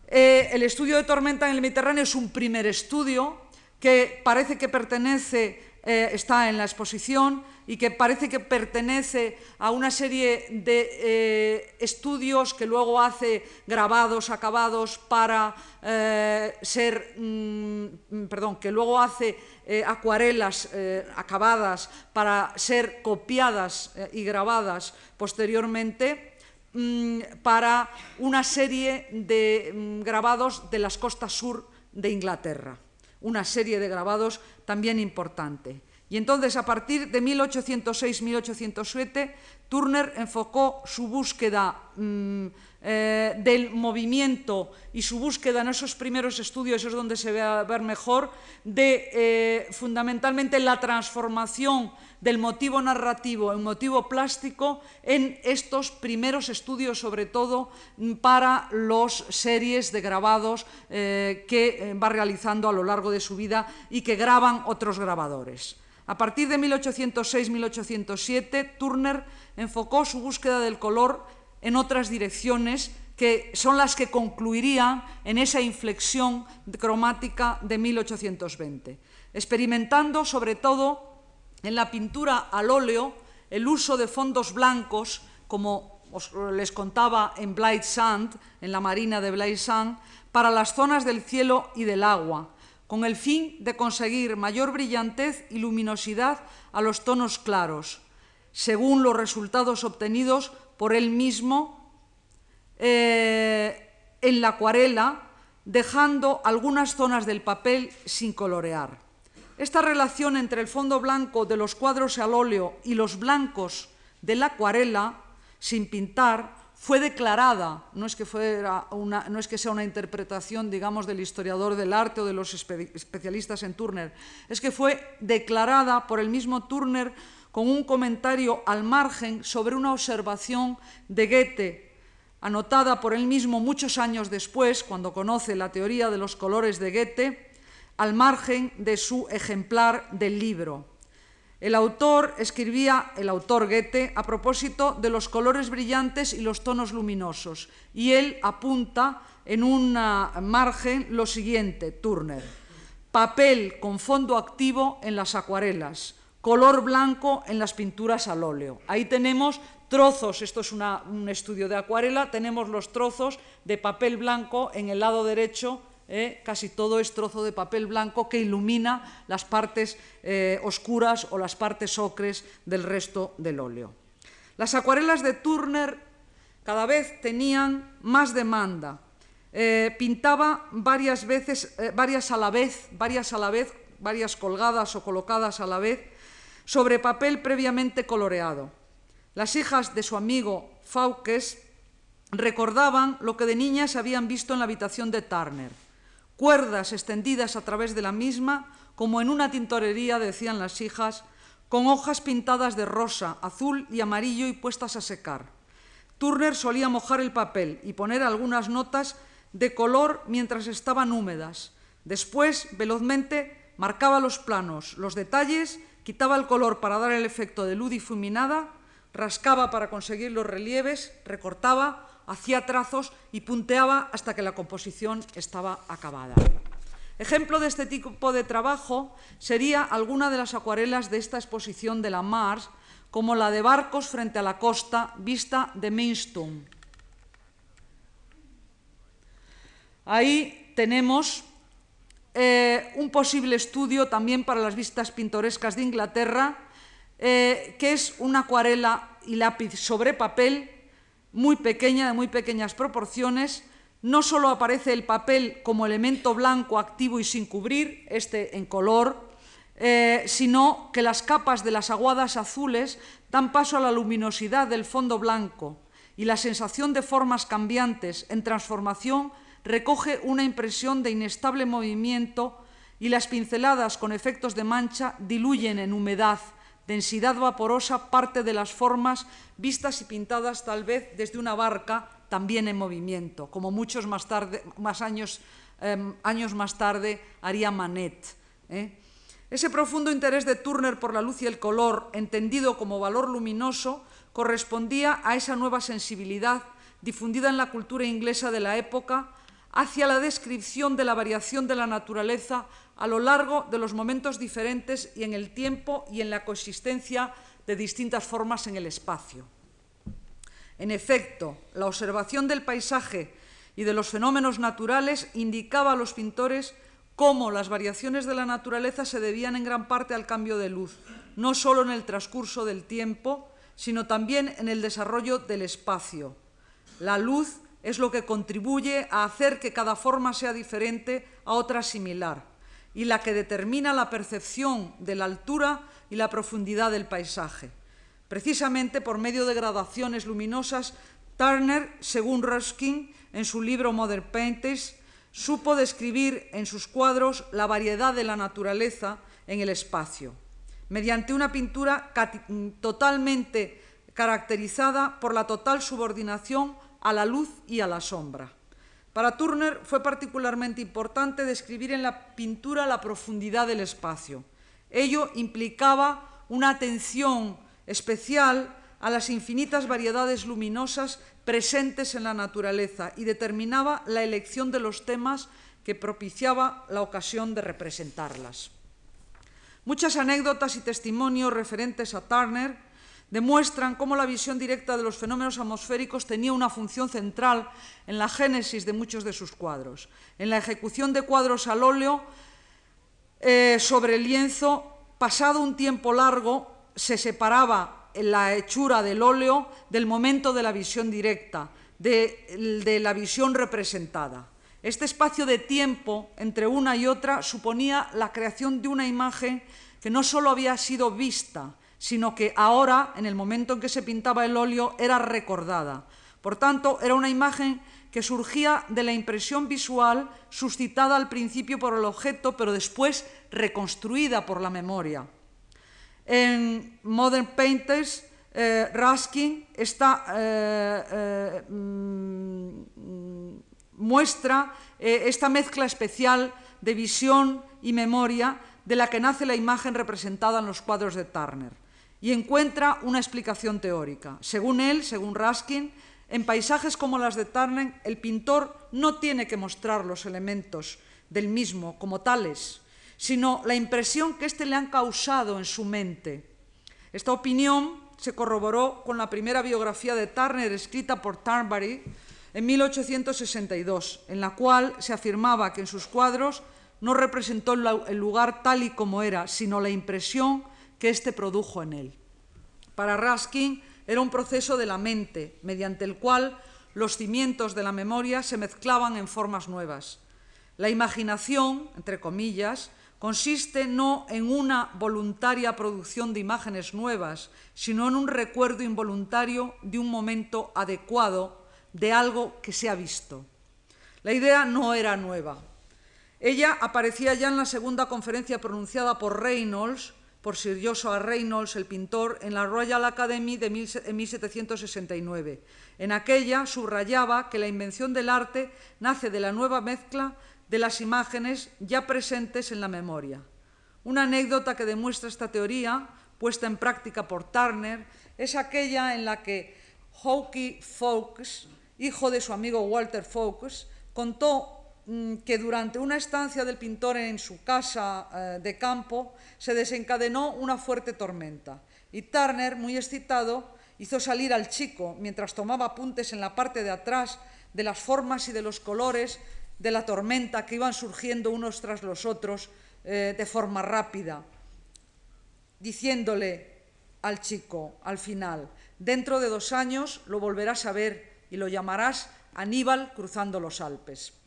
Eh, el estudio de tormenta en el Mediterráneo es un primer estudio que parece que pertenece, eh, está en la exposición y que parece que pertenece a una serie de eh, estudios que luego hace grabados, acabados para eh, ser, mm, perdón, que luego hace eh, acuarelas acabadas para ser copiadas y grabadas posteriormente mm, para una serie de mm, grabados de las costas sur de Inglaterra, una serie de grabados también importante. Y entonces, a partir de 1806-1807, Turner enfocó su búsqueda mmm, eh, del movimiento y su búsqueda en esos primeros estudios es donde se ve a ver mejor, de eh, fundamentalmente la transformación del motivo narrativo en motivo plástico en estos primeros estudios, sobre todo para las series de grabados eh, que va realizando a lo largo de su vida y que graban otros grabadores. A partir de 1806-1807, Turner enfocó su búsqueda del color en otras direcciones que son las que concluirían en esa inflexión cromática de 1820, experimentando sobre todo en la pintura al óleo el uso de fondos blancos, como os les contaba en Blight Sand, en la marina de Blight Sand, para las zonas del cielo y del agua, con el fin de conseguir mayor brillantez y luminosidad a los tonos claros. Según los resultados obtenidos, por él mismo eh, en la acuarela, dejando algunas zonas del papel sin colorear. Esta relación entre el fondo blanco de los cuadros al óleo y los blancos de la acuarela, sin pintar, fue declarada, no es, que fuera una, no es que sea una interpretación, digamos, del historiador del arte o de los especialistas en Turner, es que fue declarada por el mismo Turner con un comentario al margen sobre una observación de Goethe, anotada por él mismo muchos años después, cuando conoce la teoría de los colores de Goethe, al margen de su ejemplar del libro. El autor escribía, el autor Goethe, a propósito de los colores brillantes y los tonos luminosos, y él apunta en un margen lo siguiente, Turner, papel con fondo activo en las acuarelas, color blanco en las pinturas al óleo. Ahí tenemos trozos, esto es un estudio de acuarela, tenemos los trozos de papel blanco en el lado derecho ¿eh? casi todo es trozo de papel blanco que ilumina las partes eh, oscuras o las partes ocres del resto del óleo. Las acuarelas de Turner cada vez tenían más demanda. Eh, pintaba varias veces, varias a la vez, varias a la vez, varias colgadas o colocadas a la vez, sobre papel previamente coloreado. Las hijas de su amigo Fauques recordaban lo que de niñas habían visto en la habitación de Turner cuerdas extendidas a través de la misma, como en una tintorería, decían las hijas, con hojas pintadas de rosa, azul y amarillo y puestas a secar. Turner solía mojar el papel y poner algunas notas de color mientras estaban húmedas. Después, velozmente, marcaba los planos, los detalles, quitaba el color para dar el efecto de luz difuminada, rascaba para conseguir los relieves, recortaba, hacía trazos y punteaba hasta que la composición estaba acabada. Ejemplo de este tipo de trabajo sería alguna de las acuarelas de esta exposición de la Mars, como la de barcos frente a la costa vista de Mainstone. Ahí tenemos eh, un posible estudio también para las vistas pintorescas de Inglaterra, eh, que es una acuarela y lápiz sobre papel muy pequeña, de muy pequeñas proporciones. No solo aparece el papel como elemento blanco activo y sin cubrir, este en color, eh, sino que las capas de las aguadas azules dan paso a la luminosidad del fondo blanco y la sensación de formas cambiantes en transformación recoge una impresión de inestable movimiento y las pinceladas con efectos de mancha diluyen en humedad densidad vaporosa parte de las formas vistas y pintadas tal vez desde una barca también en movimiento, como muchos más, tarde, más años, eh, años, más tarde haría Manet. ¿eh? Ese profundo interés de Turner por la luz y el color, entendido como valor luminoso, correspondía a esa nueva sensibilidad difundida en la cultura inglesa de la época hacia la descripción de la variación de la naturaleza a lo largo de los momentos diferentes y en el tiempo y en la coexistencia de distintas formas en el espacio. En efecto, la observación del paisaje y de los fenómenos naturales indicaba a los pintores cómo las variaciones de la naturaleza se debían en gran parte al cambio de luz, no solo en el transcurso del tiempo, sino también en el desarrollo del espacio. La luz es lo que contribuye a hacer que cada forma sea diferente a otra similar y la que determina la percepción de la altura y la profundidad del paisaje. Precisamente por medio de gradaciones luminosas, Turner, según Ruskin, en su libro Modern Painters, supo describir en sus cuadros la variedad de la naturaleza en el espacio, mediante una pintura totalmente caracterizada por la total subordinación a la luz y a la sombra. Para Turner fue particularmente importante describir en la pintura la profundidad del espacio. Ello implicaba una atención especial a las infinitas variedades luminosas presentes en la naturaleza y determinaba la elección de los temas que propiciaba la ocasión de representarlas. Muchas anécdotas y testimonios referentes a Turner demuestran cómo la visión directa de los fenómenos atmosféricos tenía una función central en la génesis de muchos de sus cuadros. En la ejecución de cuadros al óleo eh, sobre el lienzo, pasado un tiempo largo, se separaba la hechura del óleo del momento de la visión directa, de, de la visión representada. Este espacio de tiempo entre una y otra suponía la creación de una imagen que no solo había sido vista, sino que ahora, en el momento en que se pintaba el óleo, era recordada. Por tanto, era una imagen que surgía de la impresión visual suscitada al principio por el objeto, pero después reconstruida por la memoria. En Modern Painters, eh, Raskin está, eh, eh, mm, muestra eh, esta mezcla especial de visión y memoria de la que nace la imagen representada en los cuadros de Turner y encuentra una explicación teórica. Según él, según Raskin, en paisajes como las de Turner, el pintor no tiene que mostrar los elementos del mismo como tales, sino la impresión que éste le han causado en su mente. Esta opinión se corroboró con la primera biografía de Turner escrita por Turnberry en 1862, en la cual se afirmaba que en sus cuadros no representó el lugar tal y como era, sino la impresión que éste produjo en él. Para Raskin era un proceso de la mente, mediante el cual los cimientos de la memoria se mezclaban en formas nuevas. La imaginación, entre comillas, consiste no en una voluntaria producción de imágenes nuevas, sino en un recuerdo involuntario de un momento adecuado de algo que se ha visto. La idea no era nueva. Ella aparecía ya en la segunda conferencia pronunciada por Reynolds, por Sir Joshua Reynolds, el pintor, en la Royal Academy de 1769. En aquella subrayaba que la invención del arte nace de la nueva mezcla de las imágenes ya presentes en la memoria. Una anécdota que demuestra esta teoría, puesta en práctica por Turner, es aquella en la que Hawke Fawkes hijo de su amigo Walter Fawkes, contó que durante una estancia del pintor en su casa eh, de campo se desencadenó una fuerte tormenta y Turner, muy excitado, hizo salir al chico mientras tomaba apuntes en la parte de atrás de las formas y de los colores de la tormenta que iban surgiendo unos tras los otros eh, de forma rápida, diciéndole al chico al final, dentro de dos años lo volverás a ver y lo llamarás Aníbal cruzando los Alpes.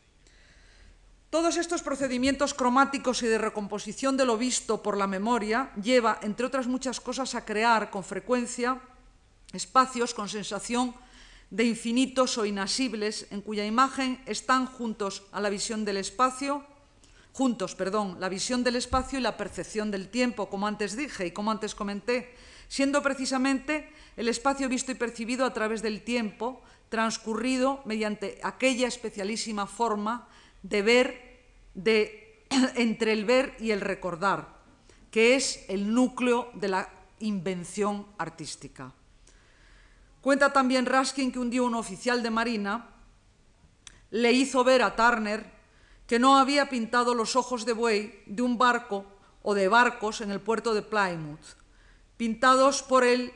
Todos estos procedimientos cromáticos y de recomposición de lo visto por la memoria lleva, entre otras muchas cosas, a crear con frecuencia espacios con sensación de infinitos o inasibles en cuya imagen están juntos a la visión del espacio, juntos, perdón, la visión del espacio y la percepción del tiempo, como antes dije y como antes comenté, siendo precisamente el espacio visto y percibido a través del tiempo transcurrido mediante aquella especialísima forma de ver de, entre el ver y el recordar, que es el núcleo de la invención artística. Cuenta también Raskin que un día un oficial de Marina le hizo ver a Turner que no había pintado los ojos de buey de un barco o de barcos en el puerto de Plymouth, pintados por él,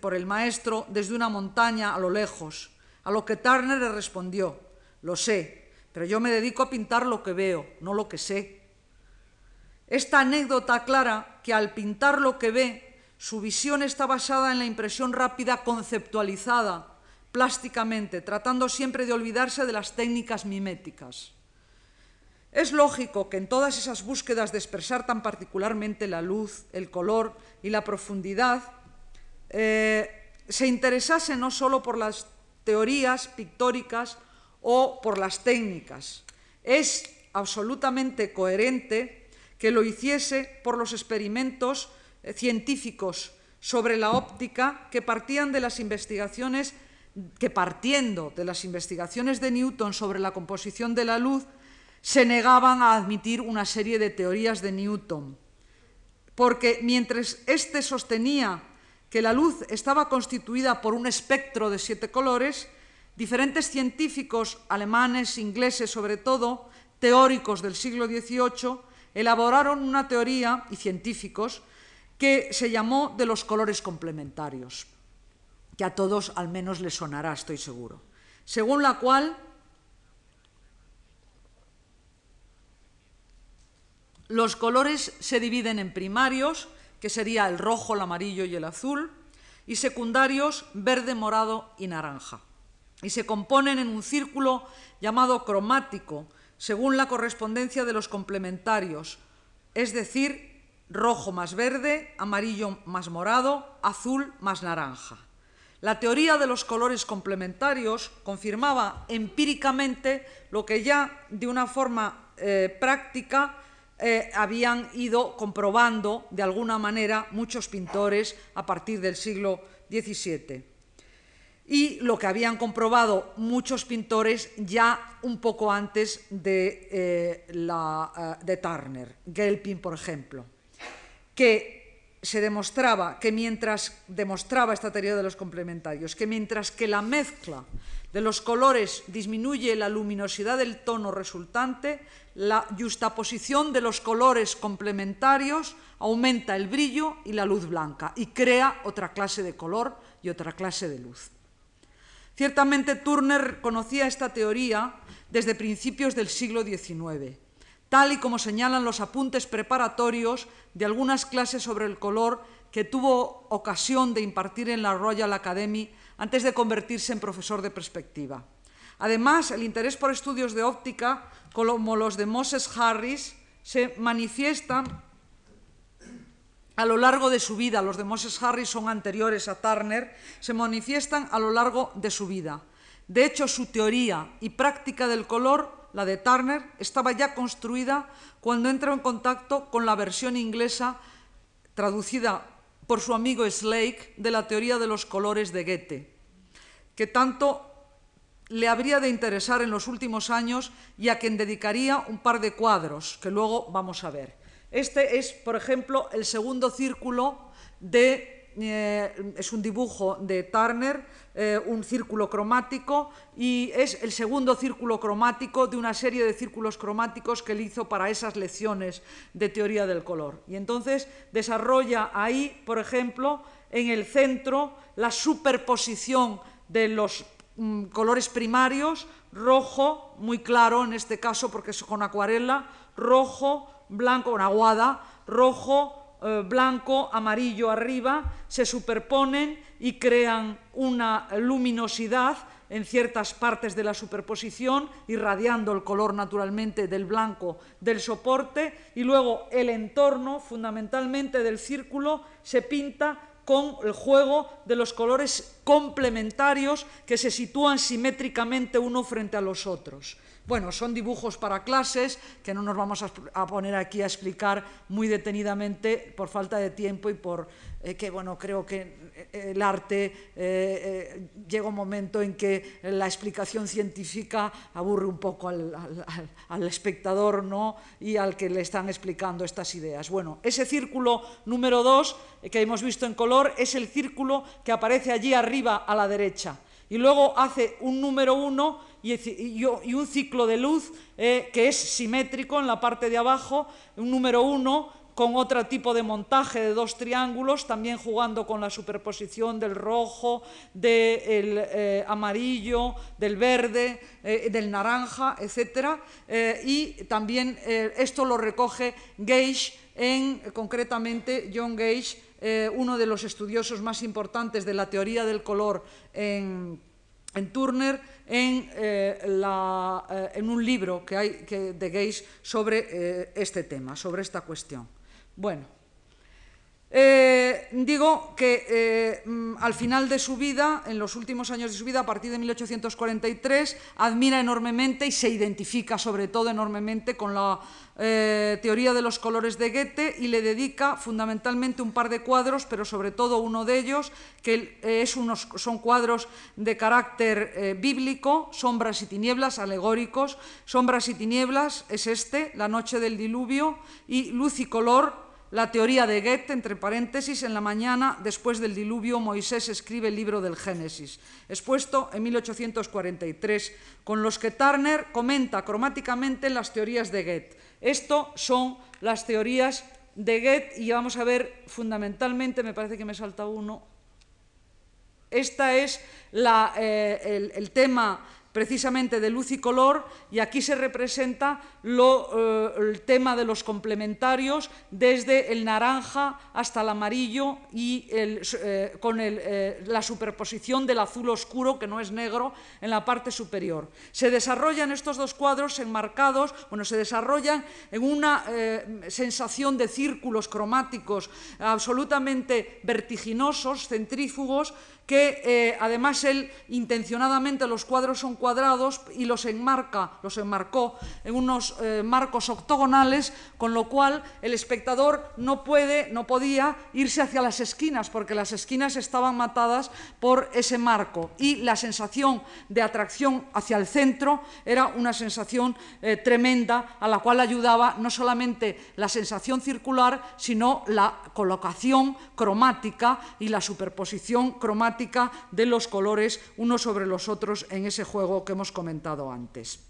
por el maestro desde una montaña a lo lejos, a lo que Turner le respondió, lo sé, pero yo me dedico a pintar lo que veo, no lo que sé. Esta anécdota aclara que al pintar lo que ve, su visión está basada en la impresión rápida conceptualizada plásticamente, tratando siempre de olvidarse de las técnicas miméticas. Es lógico que en todas esas búsquedas de expresar tan particularmente la luz, el color y la profundidad, eh, se interesase no solo por las teorías pictóricas o por las técnicas. Es absolutamente coherente que lo hiciese por los experimentos eh, científicos sobre la óptica que partían de las investigaciones que partiendo de las investigaciones de Newton sobre la composición de la luz se negaban a admitir una serie de teorías de Newton. Porque mientras éste sostenía que la luz estaba constituida por un espectro de siete colores, diferentes científicos alemanes, ingleses sobre todo, teóricos del siglo XVIII, elaboraron una teoría, y científicos, que se llamó de los colores complementarios, que a todos al menos les sonará, estoy seguro, según la cual los colores se dividen en primarios, que sería el rojo, el amarillo y el azul, y secundarios verde, morado y naranja. Y se componen en un círculo llamado cromático, según la correspondencia de los complementarios, es decir, rojo más verde, amarillo más morado, azul más naranja. La teoría de los colores complementarios confirmaba empíricamente lo que ya de una forma eh, práctica eh, habían ido comprobando de alguna manera muchos pintores a partir del siglo XVII. Y lo que habían comprobado muchos pintores ya un poco antes de, eh, la, de Turner, Gelpin, por ejemplo, que se demostraba que mientras demostraba esta teoría de los complementarios, que mientras que la mezcla de los colores disminuye la luminosidad del tono resultante, la justaposición de los colores complementarios aumenta el brillo y la luz blanca y crea otra clase de color y otra clase de luz. Ciertamente Turner conocía esta teoría desde principios del siglo XIX, tal y como señalan los apuntes preparatorios de algunas clases sobre el color que tuvo ocasión de impartir en la Royal Academy antes de convertirse en profesor de perspectiva. Además, el interés por estudios de óptica, como los de Moses Harris, se manifiestan a lo largo de su vida. Los de Moses Harris son anteriores a Turner, se manifiestan a lo largo de su vida. De hecho, su teoría y práctica del color, la de Turner, estaba ya construida cuando entró en contacto con la versión inglesa traducida por su amigo Slake de la teoría de los colores de Goethe, que tanto le habría de interesar en los últimos años y a quien dedicaría un par de cuadros que luego vamos a ver. Este es, por ejemplo, el segundo círculo de, eh, es un dibujo de Turner, eh, un círculo cromático, y es el segundo círculo cromático de una serie de círculos cromáticos que él hizo para esas lecciones de teoría del color. Y entonces desarrolla ahí, por ejemplo, en el centro, la superposición de los mm, colores primarios, rojo, muy claro en este caso porque es con acuarela, rojo, blanco, con aguada, rojo, eh, blanco, amarillo arriba, se superponen y crean una luminosidad en ciertas partes de la superposición, irradiando el color naturalmente del blanco del soporte, y luego el entorno fundamentalmente del círculo se pinta con el juego de los colores complementarios que se sitúan simétricamente uno frente a los otros. Bueno, son dibujos para clases que no nos vamos a, poner aquí a explicar muy detenidamente por falta de tiempo y por eh, que, bueno, creo que eh, el arte eh, llega un momento en que la explicación científica aburre un poco al, espectador ¿no? y al que le están explicando estas ideas. Bueno, ese círculo número dos que hemos visto en color es el círculo que aparece allí arriba a la derecha y luego hace un número uno y, un ciclo de luz eh, que es simétrico en la parte de abajo, un número uno con otro tipo de montaje de dos triángulos, también jugando con la superposición del rojo, del eh, amarillo, del verde, eh, del naranja, etc. y también esto lo recoge Gage en, concretamente, John Gage, uno de los estudiosos más importantes de la teoría del color en Turner en, eh, la, eh, en, un libro que hay que, de sobre eh, este tema, sobre esta cuestión. Bueno, eh, digo que eh, mm, al final de su vida, en los últimos años de su vida, a partir de 1843, admira enormemente y se identifica sobre todo enormemente con la eh, teoría de los colores de Goethe y le dedica fundamentalmente un par de cuadros, pero sobre todo uno de ellos, que es unos, son cuadros de carácter bíblico, sombras y tinieblas, alegóricos. Sombras y tinieblas es este, La noche del diluvio, y Luz y color, la teoría de Goethe, entre paréntesis, en la mañana después del diluvio Moisés escribe el libro del Génesis, expuesto en 1843, con los que Turner comenta cromáticamente las teorías de Goethe. Esto son las teorías de Goethe y vamos a ver fundamentalmente, me parece que me salta uno, esta es la, eh, el, el tema precisamente de luz y color y aquí se representa eh, el tema de los complementarios desde el naranja hasta el amarillo y eh, con eh, la superposición del azul oscuro, que no es negro, en la parte superior. Se desarrollan estos dos cuadros enmarcados, bueno, se desarrollan en una sensación de círculos cromáticos absolutamente vertiginosos, centrífugos, que eh, además él intencionadamente los cuadros son cuadrados y los enmarca, los enmarcó en unos eh, marcos octogonales, con lo cual el espectador no puede, no podía irse hacia las esquinas, porque las esquinas estaban matadas por ese marco. Y la sensación de atracción hacia el centro era una sensación eh, tremenda a la cual ayudaba no solamente la sensación circular, sino la colocación cromática y la superposición cromática de los colores unos sobre los otros en ese juego que hemos comentado antes.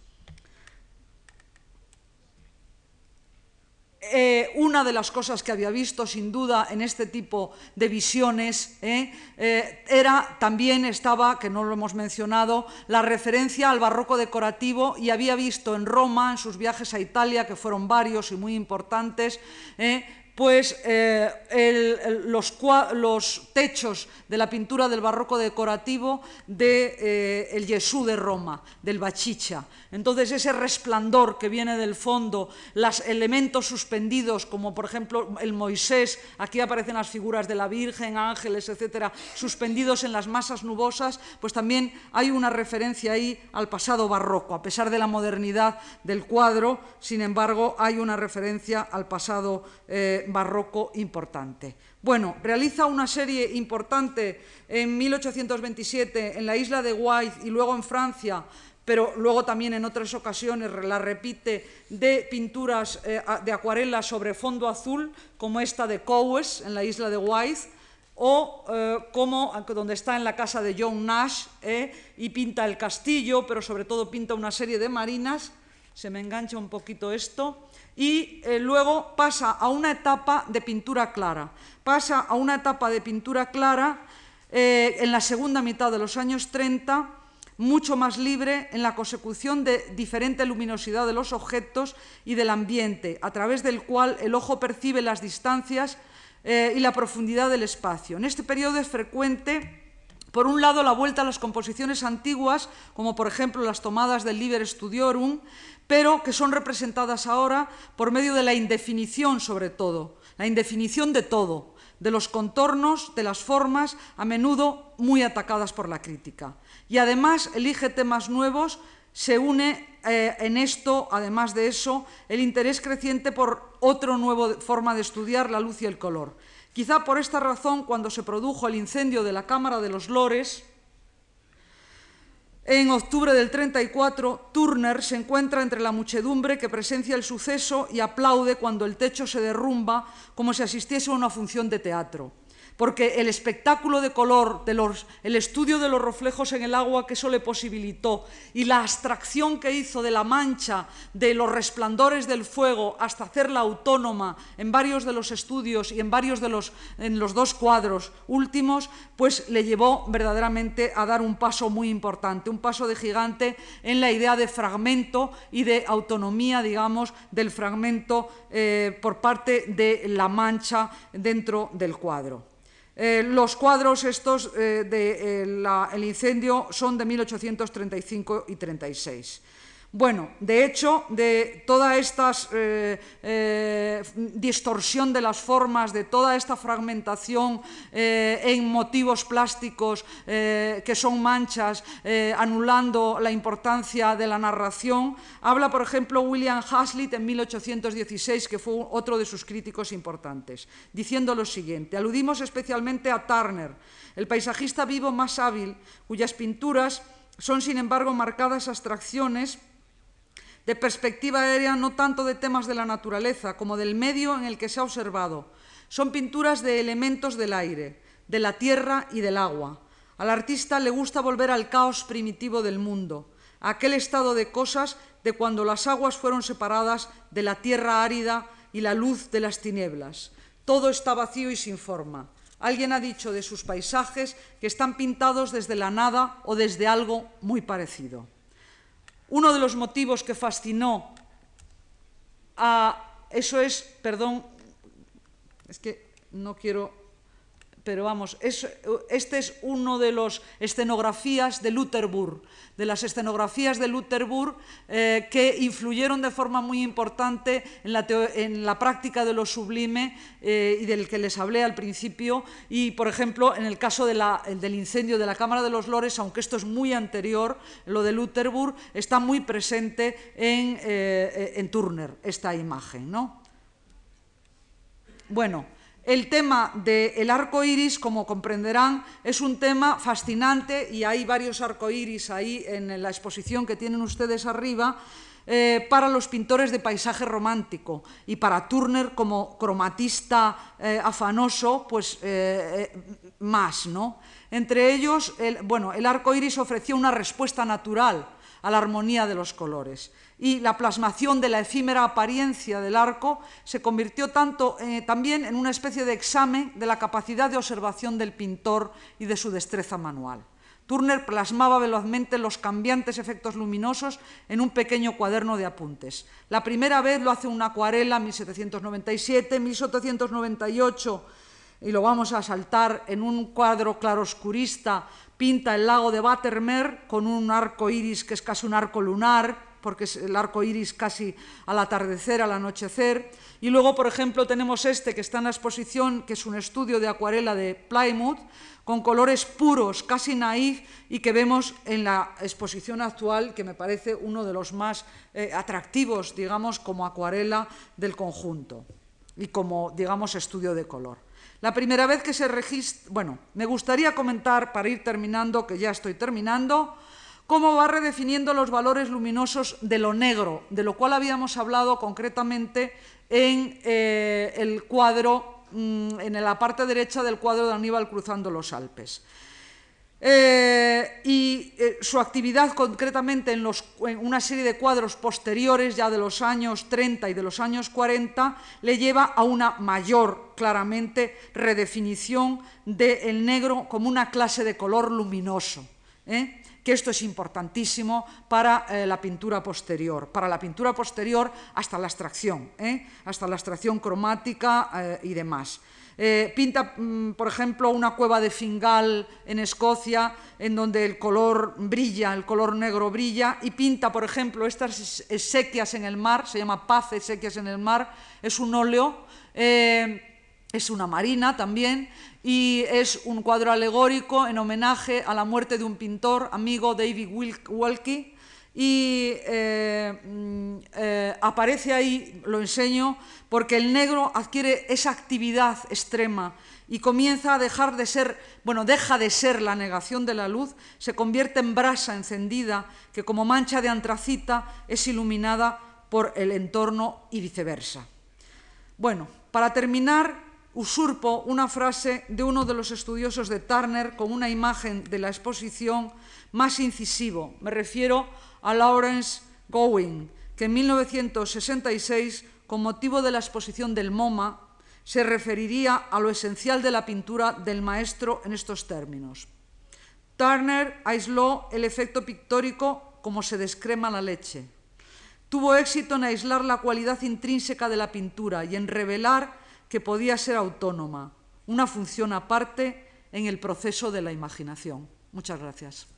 Eh, una de las cosas que había visto, sin duda, en este tipo de visiones, eh, eh, era también estaba, que no lo hemos mencionado, la referencia al barroco decorativo y había visto en Roma, en sus viajes a Italia, que fueron varios y muy importantes, pues eh, los, techos de la pintura del barroco decorativo de eh, el Jesús de Roma, del Bachicha. Entonces ese resplandor que viene del fondo, los elementos suspendidos, como por ejemplo el Moisés, aquí aparecen las figuras de la Virgen, ángeles, etcétera, suspendidos en las masas nubosas, pues también hay una referencia ahí al pasado barroco, a pesar de la modernidad del cuadro, sin embargo hay una referencia al pasado eh, barroco importante. Bueno, realiza una serie importante en 1827 en la isla de White y luego en Francia, pero luego también en otras ocasiones la repite de pinturas eh, de acuarela sobre fondo azul, como esta de Cowes en la isla de White, o eh, como donde está en la casa de John Nash eh, y pinta el castillo, pero sobre todo pinta una serie de marinas. Se me engancha un poquito esto y eh, luego pasa a una etapa de pintura clara. Pasa a una etapa de pintura clara eh, en la segunda mitad de los años 30, mucho más libre en la consecución de diferente luminosidad de los objetos y del ambiente, a través del cual el ojo percibe las distancias eh, y la profundidad del espacio. En este periodo es frecuente por un lado, la vuelta a las composiciones antiguas, como por ejemplo las tomadas del Liber Studiorum, pero que son representadas ahora por medio de la indefinición sobre todo, la indefinición de todo, de los contornos, de las formas, a menudo muy atacadas por la crítica. Y además elige temas nuevos, se une eh, en esto, además de eso, el interés creciente por otra nueva forma de estudiar la luz y el color. Quizá por esta razón, cuando se produjo el incendio de la Cámara de los Lores, en octubre del 34, Turner se encuentra entre la muchedumbre que presencia el suceso y aplaude cuando el techo se derrumba como si asistiese a una función de teatro porque el espectáculo de color, el estudio de los reflejos en el agua que eso le posibilitó y la abstracción que hizo de la mancha, de los resplandores del fuego, hasta hacerla autónoma en varios de los estudios y en varios de los, en los dos cuadros últimos, pues le llevó verdaderamente a dar un paso muy importante, un paso de gigante en la idea de fragmento y de autonomía, digamos, del fragmento eh, por parte de la mancha dentro del cuadro. Eh, los cuadros estos eh, del de, eh, incendio son de 1835 y 36. Bueno, de hecho, de toda esta eh, eh, distorsión de las formas, de toda esta fragmentación eh, en motivos plásticos que son manchas, anulando la importancia de la narración, habla, por ejemplo, William Hazlitt en 1816, que fue otro de sus críticos importantes, diciendo lo siguiente, aludimos especialmente a Turner, el paisajista vivo más hábil, cuyas pinturas son, sin embargo, marcadas abstracciones de perspectiva aérea no tanto de temas de la naturaleza como del medio en el que se ha observado. Son pinturas de elementos del aire, de la tierra y del agua. Al artista le gusta volver al caos primitivo del mundo, a aquel estado de cosas de cuando las aguas fueron separadas de la tierra árida y la luz de las tinieblas. Todo está vacío y sin forma. Alguien ha dicho de sus paisajes que están pintados desde la nada o desde algo muy parecido. Uno de los motivos que fascinó a... Eso es, perdón, es que no quiero pero vamos, es, este es uno de los escenografías de Lutherburg, de las escenografías de Lutherburg eh, que influyeron de forma muy importante en la, práctica de lo sublime eh, y del que les hablé al principio. Y, por ejemplo, en el caso del incendio de la Cámara de los Lores, aunque esto es muy anterior, lo de Lutherburg está muy presente en, eh, en Turner, esta imagen. ¿no? Bueno, el tema del arco iris, como comprenderán, es un tema fascinante y hay varios arcoíris ahí en la exposición que tienen ustedes arriba. Eh, para los pintores de paisaje romántico y para Turner como cromatista eh, afanoso, pues eh, más, ¿no? Entre ellos, el, bueno, el arco iris ofreció una respuesta natural a la armonía de los colores y la plasmación de la efímera apariencia del arco se convirtió tanto, eh, también en una especie de examen de la capacidad de observación del pintor y de su destreza manual. Turner plasmaba velozmente los cambiantes efectos luminosos en un pequeño cuaderno de apuntes. La primera vez lo hace una acuarela, 1797, 1798, y lo vamos a saltar en un cuadro claroscurista, pinta el lago de Watermer con un arco iris que es casi un arco lunar, porque es el arco iris casi al atardecer, al anochecer. Y luego, por ejemplo, tenemos este que está en la exposición, que es un estudio de acuarela de Plymouth, con colores puros, casi naif, y que vemos en la exposición actual, que me parece uno de los más eh, atractivos, digamos, como acuarela del conjunto y como, digamos, estudio de color. La primera vez que se registra, bueno, me gustaría comentar, para ir terminando, que ya estoy terminando, cómo va redefiniendo los valores luminosos de lo negro, de lo cual habíamos hablado concretamente en eh, el cuadro, mm, en la parte derecha del cuadro de Aníbal cruzando los Alpes. Eh, y eh, su actividad concretamente en, una serie de cuadros posteriores, ya de los años 30 y de los años 40, le lleva a una mayor, claramente, redefinición del negro como una clase de color luminoso. ¿eh? Que esto es importantísimo para eh, la pintura posterior, para la pintura posterior hasta la abstracción, ¿eh? hasta la abstracción cromática eh, y demás. Pinta, mm, por ejemplo, una cueva de Fingal en Escocia, en donde el color brilla, el color negro brilla, y pinta, por ejemplo, estas sequias en el mar, se llama Paz sequias en el mar, es un óleo, es una marina también, y es un cuadro alegórico en homenaje a la muerte de un pintor amigo, David Wilkie, y eh, mm, eh, aparece ahí, lo enseño, porque el negro adquiere esa actividad extrema y comienza a dejar de ser, bueno, deja de ser la negación de la luz, se convierte en brasa encendida que como mancha de antracita es iluminada por el entorno y viceversa. Bueno, para terminar, usurpo una frase de uno de los estudiosos de Turner con una imagen de la exposición más incisivo. Me refiero a Lawrence Gowing, que en 1966, con motivo de la exposición del MoMA, se referiría a lo esencial de la pintura del maestro en estos términos. Turner aisló el efecto pictórico como se descrema la leche. Tuvo éxito en aislar la cualidad intrínseca de la pintura y en revelar que podía ser autónoma, una función aparte en el proceso de la imaginación. Muchas gracias.